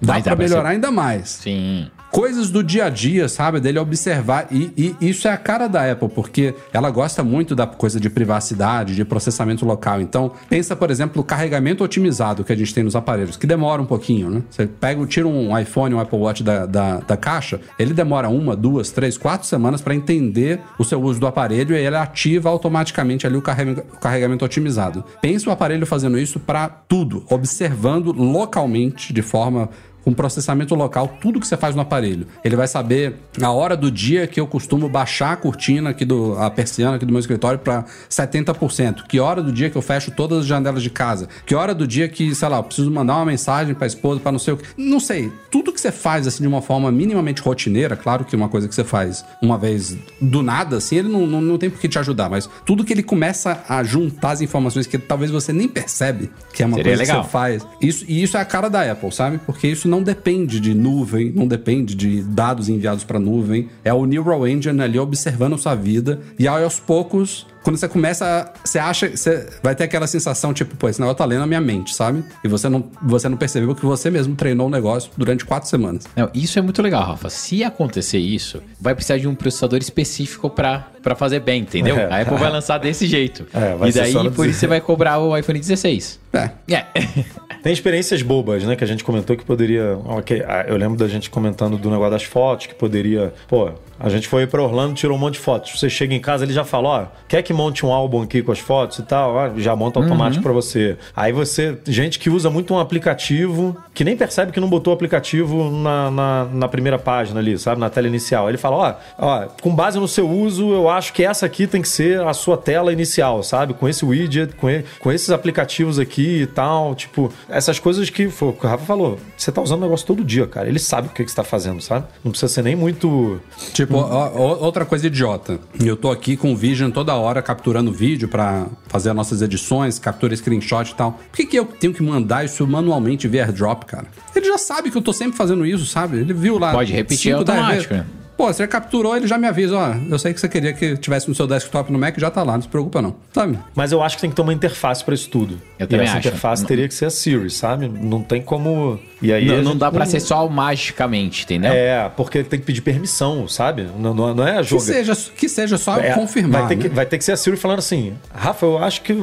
Speaker 1: Dá pra melhorar
Speaker 3: ser-
Speaker 1: ainda mais.
Speaker 3: Sim.
Speaker 1: Coisas do dia a dia, sabe? Dele observar. E, e isso é a cara da Apple, porque ela gosta muito da coisa de privacidade, de processamento local. Então, pensa, por exemplo, o carregamento otimizado que a gente tem nos aparelhos, que demora um pouquinho, né? Você pega, tira um iPhone, um Apple Watch da, da, da caixa, ele demora uma, duas, três, quatro semanas para entender o seu uso do aparelho e ele ativa automaticamente ali o o carregamento otimizado. Pensa o aparelho fazendo isso para tudo, observando localmente, de forma com processamento local, tudo que você faz no aparelho. Ele vai saber a hora do dia que eu costumo baixar a cortina aqui do a persiana aqui do meu escritório para 70%, que hora do dia que eu fecho todas as janelas de casa, que hora do dia que, sei lá, eu preciso mandar uma mensagem para esposa, para não sei o que. Não sei, tudo que você faz assim de uma forma minimamente rotineira, claro que uma coisa que você faz uma vez do nada assim, ele não, não, não tem por que te ajudar, mas tudo que ele começa a juntar as informações que talvez você nem percebe que é uma
Speaker 3: Seria
Speaker 1: coisa que
Speaker 3: legal.
Speaker 1: você faz. Isso, e isso é a cara da Apple, sabe? Porque isso não depende de nuvem, não depende de dados enviados para nuvem. É o Neural Engine ali observando sua vida. E aí, aos poucos, quando você começa, você acha, você vai ter aquela sensação tipo, pô, esse negócio tá lendo a minha mente, sabe? E você não, você não percebeu que você mesmo treinou o negócio durante quatro semanas.
Speaker 3: Não, isso é muito legal, Rafa. Se acontecer isso, vai precisar de um processador específico pra, pra fazer bem, entendeu?
Speaker 2: É.
Speaker 3: A Apple vai lançar desse jeito. [LAUGHS]
Speaker 2: É, vai
Speaker 3: e daí, por isso você vai cobrar o iPhone 16.
Speaker 1: É.
Speaker 3: É. [LAUGHS]
Speaker 2: Tem experiências bobas, né? Que a gente comentou que poderia. ok, ah, Eu lembro da gente comentando do negócio das fotos, que poderia. Pô, a gente foi pra Orlando, tirou um monte de fotos. Você chega em casa, ele já fala: ó, quer que monte um álbum aqui com as fotos e tal? Ó, já monta automático pra você. Aí você. Gente que usa muito um aplicativo, que nem percebe que não botou o aplicativo na, na, na primeira página ali, sabe? Na tela inicial. Ele fala: ó, ó, com base no seu uso, eu acho que essa aqui tem que ser a sua tela inicial, sabe? Com esse widget, com, e- com esses aplicativos aqui e tal. Tipo, essas coisas que foi o que o Rafa falou. Você tá usando o negócio todo dia, cara. Ele sabe o que, que você tá fazendo, sabe? Não precisa ser nem muito.
Speaker 1: Tipo, ó, ó, outra coisa idiota. Eu tô aqui com o Vision toda hora capturando vídeo pra fazer as nossas edições, captura screenshot e tal. Por que, que eu tenho que mandar isso manualmente via AirDrop, cara? Ele já sabe que eu tô sempre fazendo isso, sabe? Ele viu lá.
Speaker 3: Pode repetir, automático, né?
Speaker 1: Pô, você capturou, ele já me avisa, ó. Eu sei que você queria que tivesse no seu desktop no Mac, já tá lá, não se preocupa não. Sabe?
Speaker 2: Mas eu acho que tem que ter uma interface pra isso tudo.
Speaker 3: Eu
Speaker 2: e
Speaker 3: também
Speaker 2: essa
Speaker 3: acho.
Speaker 2: interface teria que ser a Siri, sabe? Não tem como. E aí
Speaker 3: Não, não dá pra ser só magicamente, entendeu?
Speaker 2: É, porque tem que pedir permissão, sabe? Não, não, não é a
Speaker 1: Que
Speaker 2: joga.
Speaker 1: seja, que seja só
Speaker 2: É,
Speaker 1: confirmar.
Speaker 2: Vai ter, que,
Speaker 1: né?
Speaker 2: vai ter que ser a Siri falando assim: Rafa, eu acho que,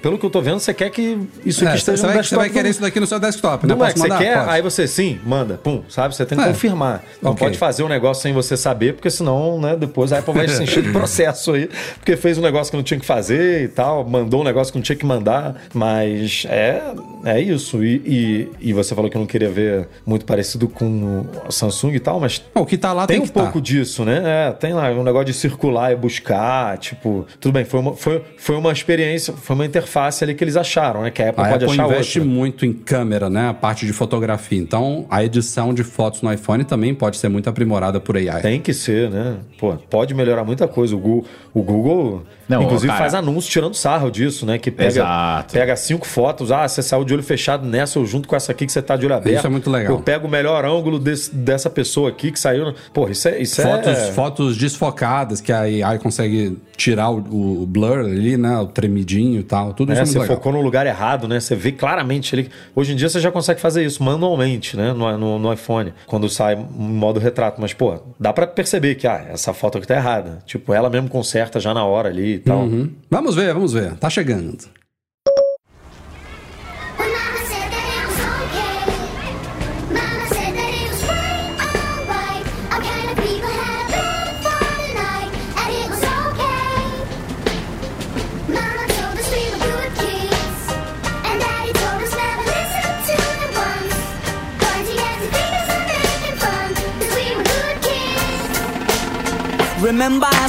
Speaker 2: pelo que eu tô vendo, você quer que isso aqui
Speaker 1: É,
Speaker 2: esteja
Speaker 1: você,
Speaker 2: no
Speaker 1: vai, você
Speaker 2: desktop
Speaker 1: vai
Speaker 2: do-
Speaker 1: querer isso daqui no seu desktop, né?
Speaker 2: do Mac.
Speaker 1: Posso
Speaker 2: Você
Speaker 1: mandar?
Speaker 2: quer?
Speaker 1: Posso.
Speaker 2: Aí você sim, manda, pum, sabe? Você tem que
Speaker 1: É.
Speaker 2: confirmar. Não
Speaker 1: Ok.
Speaker 2: pode fazer um negócio sem você você saber, porque senão, né, depois a Apple vai se encher de [LAUGHS] processo aí, porque fez um negócio que não tinha que fazer e tal, mandou um negócio que não tinha que mandar, mas é, é isso. E, e, e você falou que não queria ver muito parecido com o Samsung e tal, mas
Speaker 1: O que tá lá
Speaker 2: tem,
Speaker 1: tem,
Speaker 2: um
Speaker 1: tá.
Speaker 2: pouco disso, né? É, tem lá um negócio de circular e buscar, tipo, tudo bem, foi uma, foi, foi uma experiência, foi uma interface ali que eles acharam, né? Que a Apple
Speaker 1: A
Speaker 2: pode
Speaker 1: Apple
Speaker 2: achar
Speaker 1: investe
Speaker 2: outra.
Speaker 1: muito em câmera, né? A parte de fotografia. Então, a edição de fotos no iPhone também pode ser muito aprimorada por AI.
Speaker 2: Tem que ser, né? Pô, pode melhorar muita coisa. O Google, o Google
Speaker 3: Não,
Speaker 2: inclusive,
Speaker 3: cara.
Speaker 2: faz anúncio tirando sarro disso, né? Que pega,
Speaker 3: Exato.
Speaker 2: pega cinco fotos. Ah, você saiu de olho fechado nessa, eu junto com essa aqui que você tá de olho aberto.
Speaker 1: Isso é muito legal.
Speaker 2: Eu pego o melhor ângulo desse- dessa pessoa aqui que saiu. Porra, isso é. Isso
Speaker 1: Fotos,
Speaker 2: é...
Speaker 1: fotos desfocadas, que a AI consegue tirar o, o blur ali, né? O tremidinho e tal. Tudo
Speaker 2: É,
Speaker 1: isso é
Speaker 2: você
Speaker 1: muito legal.
Speaker 2: focou no lugar errado, né? Você vê claramente ali. Hoje em dia você já consegue fazer isso manualmente, né? No, no- no iPhone, quando sai em modo retrato. Mas, pô, dá pra perceber que, ah, essa foto aqui tá errada. Tipo, ela mesmo conserta já na hora ali e tal.
Speaker 1: Uhum. Vamos ver, vamos ver. Tá chegando.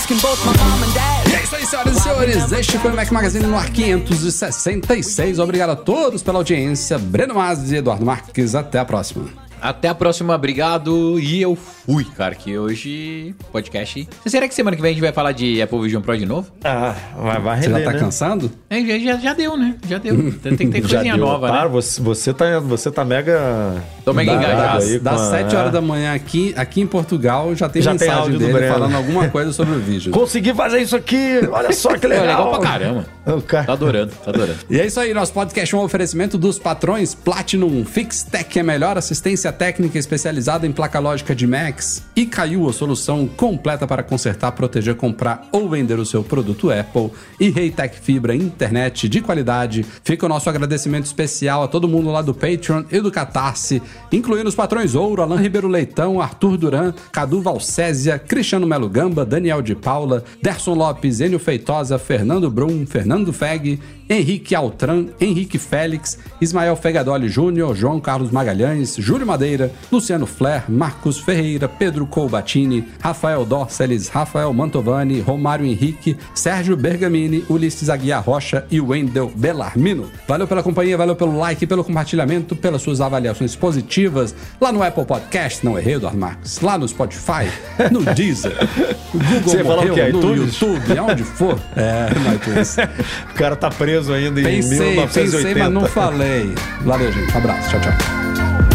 Speaker 4: Asking both my mom and dad.
Speaker 1: É isso aí, senhoras e senhores. Este foi o Mac Magazine no ar 566. Obrigado a todos pela audiência. Breno Mas e Eduardo Marques. Até a próxima.
Speaker 3: Até a próxima, obrigado. E eu fui, cara, que hoje podcast. Será que semana que vem a gente vai falar de Apple Vision Pro de novo?
Speaker 2: Ah, vai, vai
Speaker 1: Você
Speaker 2: render,
Speaker 1: já tá
Speaker 2: né?
Speaker 1: cansando?
Speaker 3: É, já, já, já deu, né? Já deu. [LAUGHS] Tem que ter coisinha
Speaker 2: deu.
Speaker 3: nova,
Speaker 2: Para,
Speaker 3: né?
Speaker 2: você, você, tá, você tá mega.
Speaker 3: Tô mega engajado.
Speaker 2: aí
Speaker 1: Das
Speaker 2: com a-
Speaker 1: 7 horas
Speaker 2: é.
Speaker 1: da manhã aqui, aqui em Portugal já tem
Speaker 2: Já tem
Speaker 1: mensagem
Speaker 2: áudio do
Speaker 1: dele
Speaker 2: Breno.
Speaker 1: falando alguma coisa sobre o [LAUGHS] vídeo.
Speaker 2: Consegui fazer isso aqui! Olha só que [LAUGHS]
Speaker 3: é
Speaker 2: legal!
Speaker 3: legal pra caramba.
Speaker 2: O cara-
Speaker 3: Tá adorando, tá adorando.
Speaker 1: E é isso aí, nosso podcast é um oferecimento dos patrões Platinum Fixtech, a melhor assistência técnica especializada em placa lógica de Macs, e caiu a solução completa para consertar, proteger, comprar ou vender o seu produto Apple, e Reitec Fibra internet de qualidade. Fica o nosso agradecimento especial a todo mundo lá do Patreon e do Catarse, incluindo os patrões Ouro, Alain Ribeiro Leitão, Arthur Duran, Cadu Valcésia, Cristiano Melo Gamba, Daniel de Paula, Derson Lopes, Enio Feitosa, Fernando Brum, Fernando Feg, Henrique Altran, Henrique Félix, Ismael Fegadoli Júnior, João Carlos Magalhães, Júlio Madeira, Luciano Flair, Marcos Ferreira, Pedro Colbatini, Rafael Dorceles, Rafael Mantovani, Romário Henrique, Sérgio Bergamini, Ulisses Aguiar Rocha e Wendel Bellarmino. Valeu pela companhia, valeu pelo like, pelo compartilhamento, pelas suas avaliações positivas lá no Apple Podcast, não errei, Eduardo Marques, lá no Spotify, no [LAUGHS] Deezer, no Google
Speaker 2: Você o
Speaker 1: morreu, no
Speaker 2: iTunes?
Speaker 1: YouTube, aonde for. [LAUGHS] É, no iTunes. [LAUGHS]
Speaker 2: O cara tá preso preso ainda
Speaker 1: pensei, em
Speaker 2: 1980.
Speaker 1: Pensei, mas não falei. Valeu, gente. Abraço. Tchau, tchau.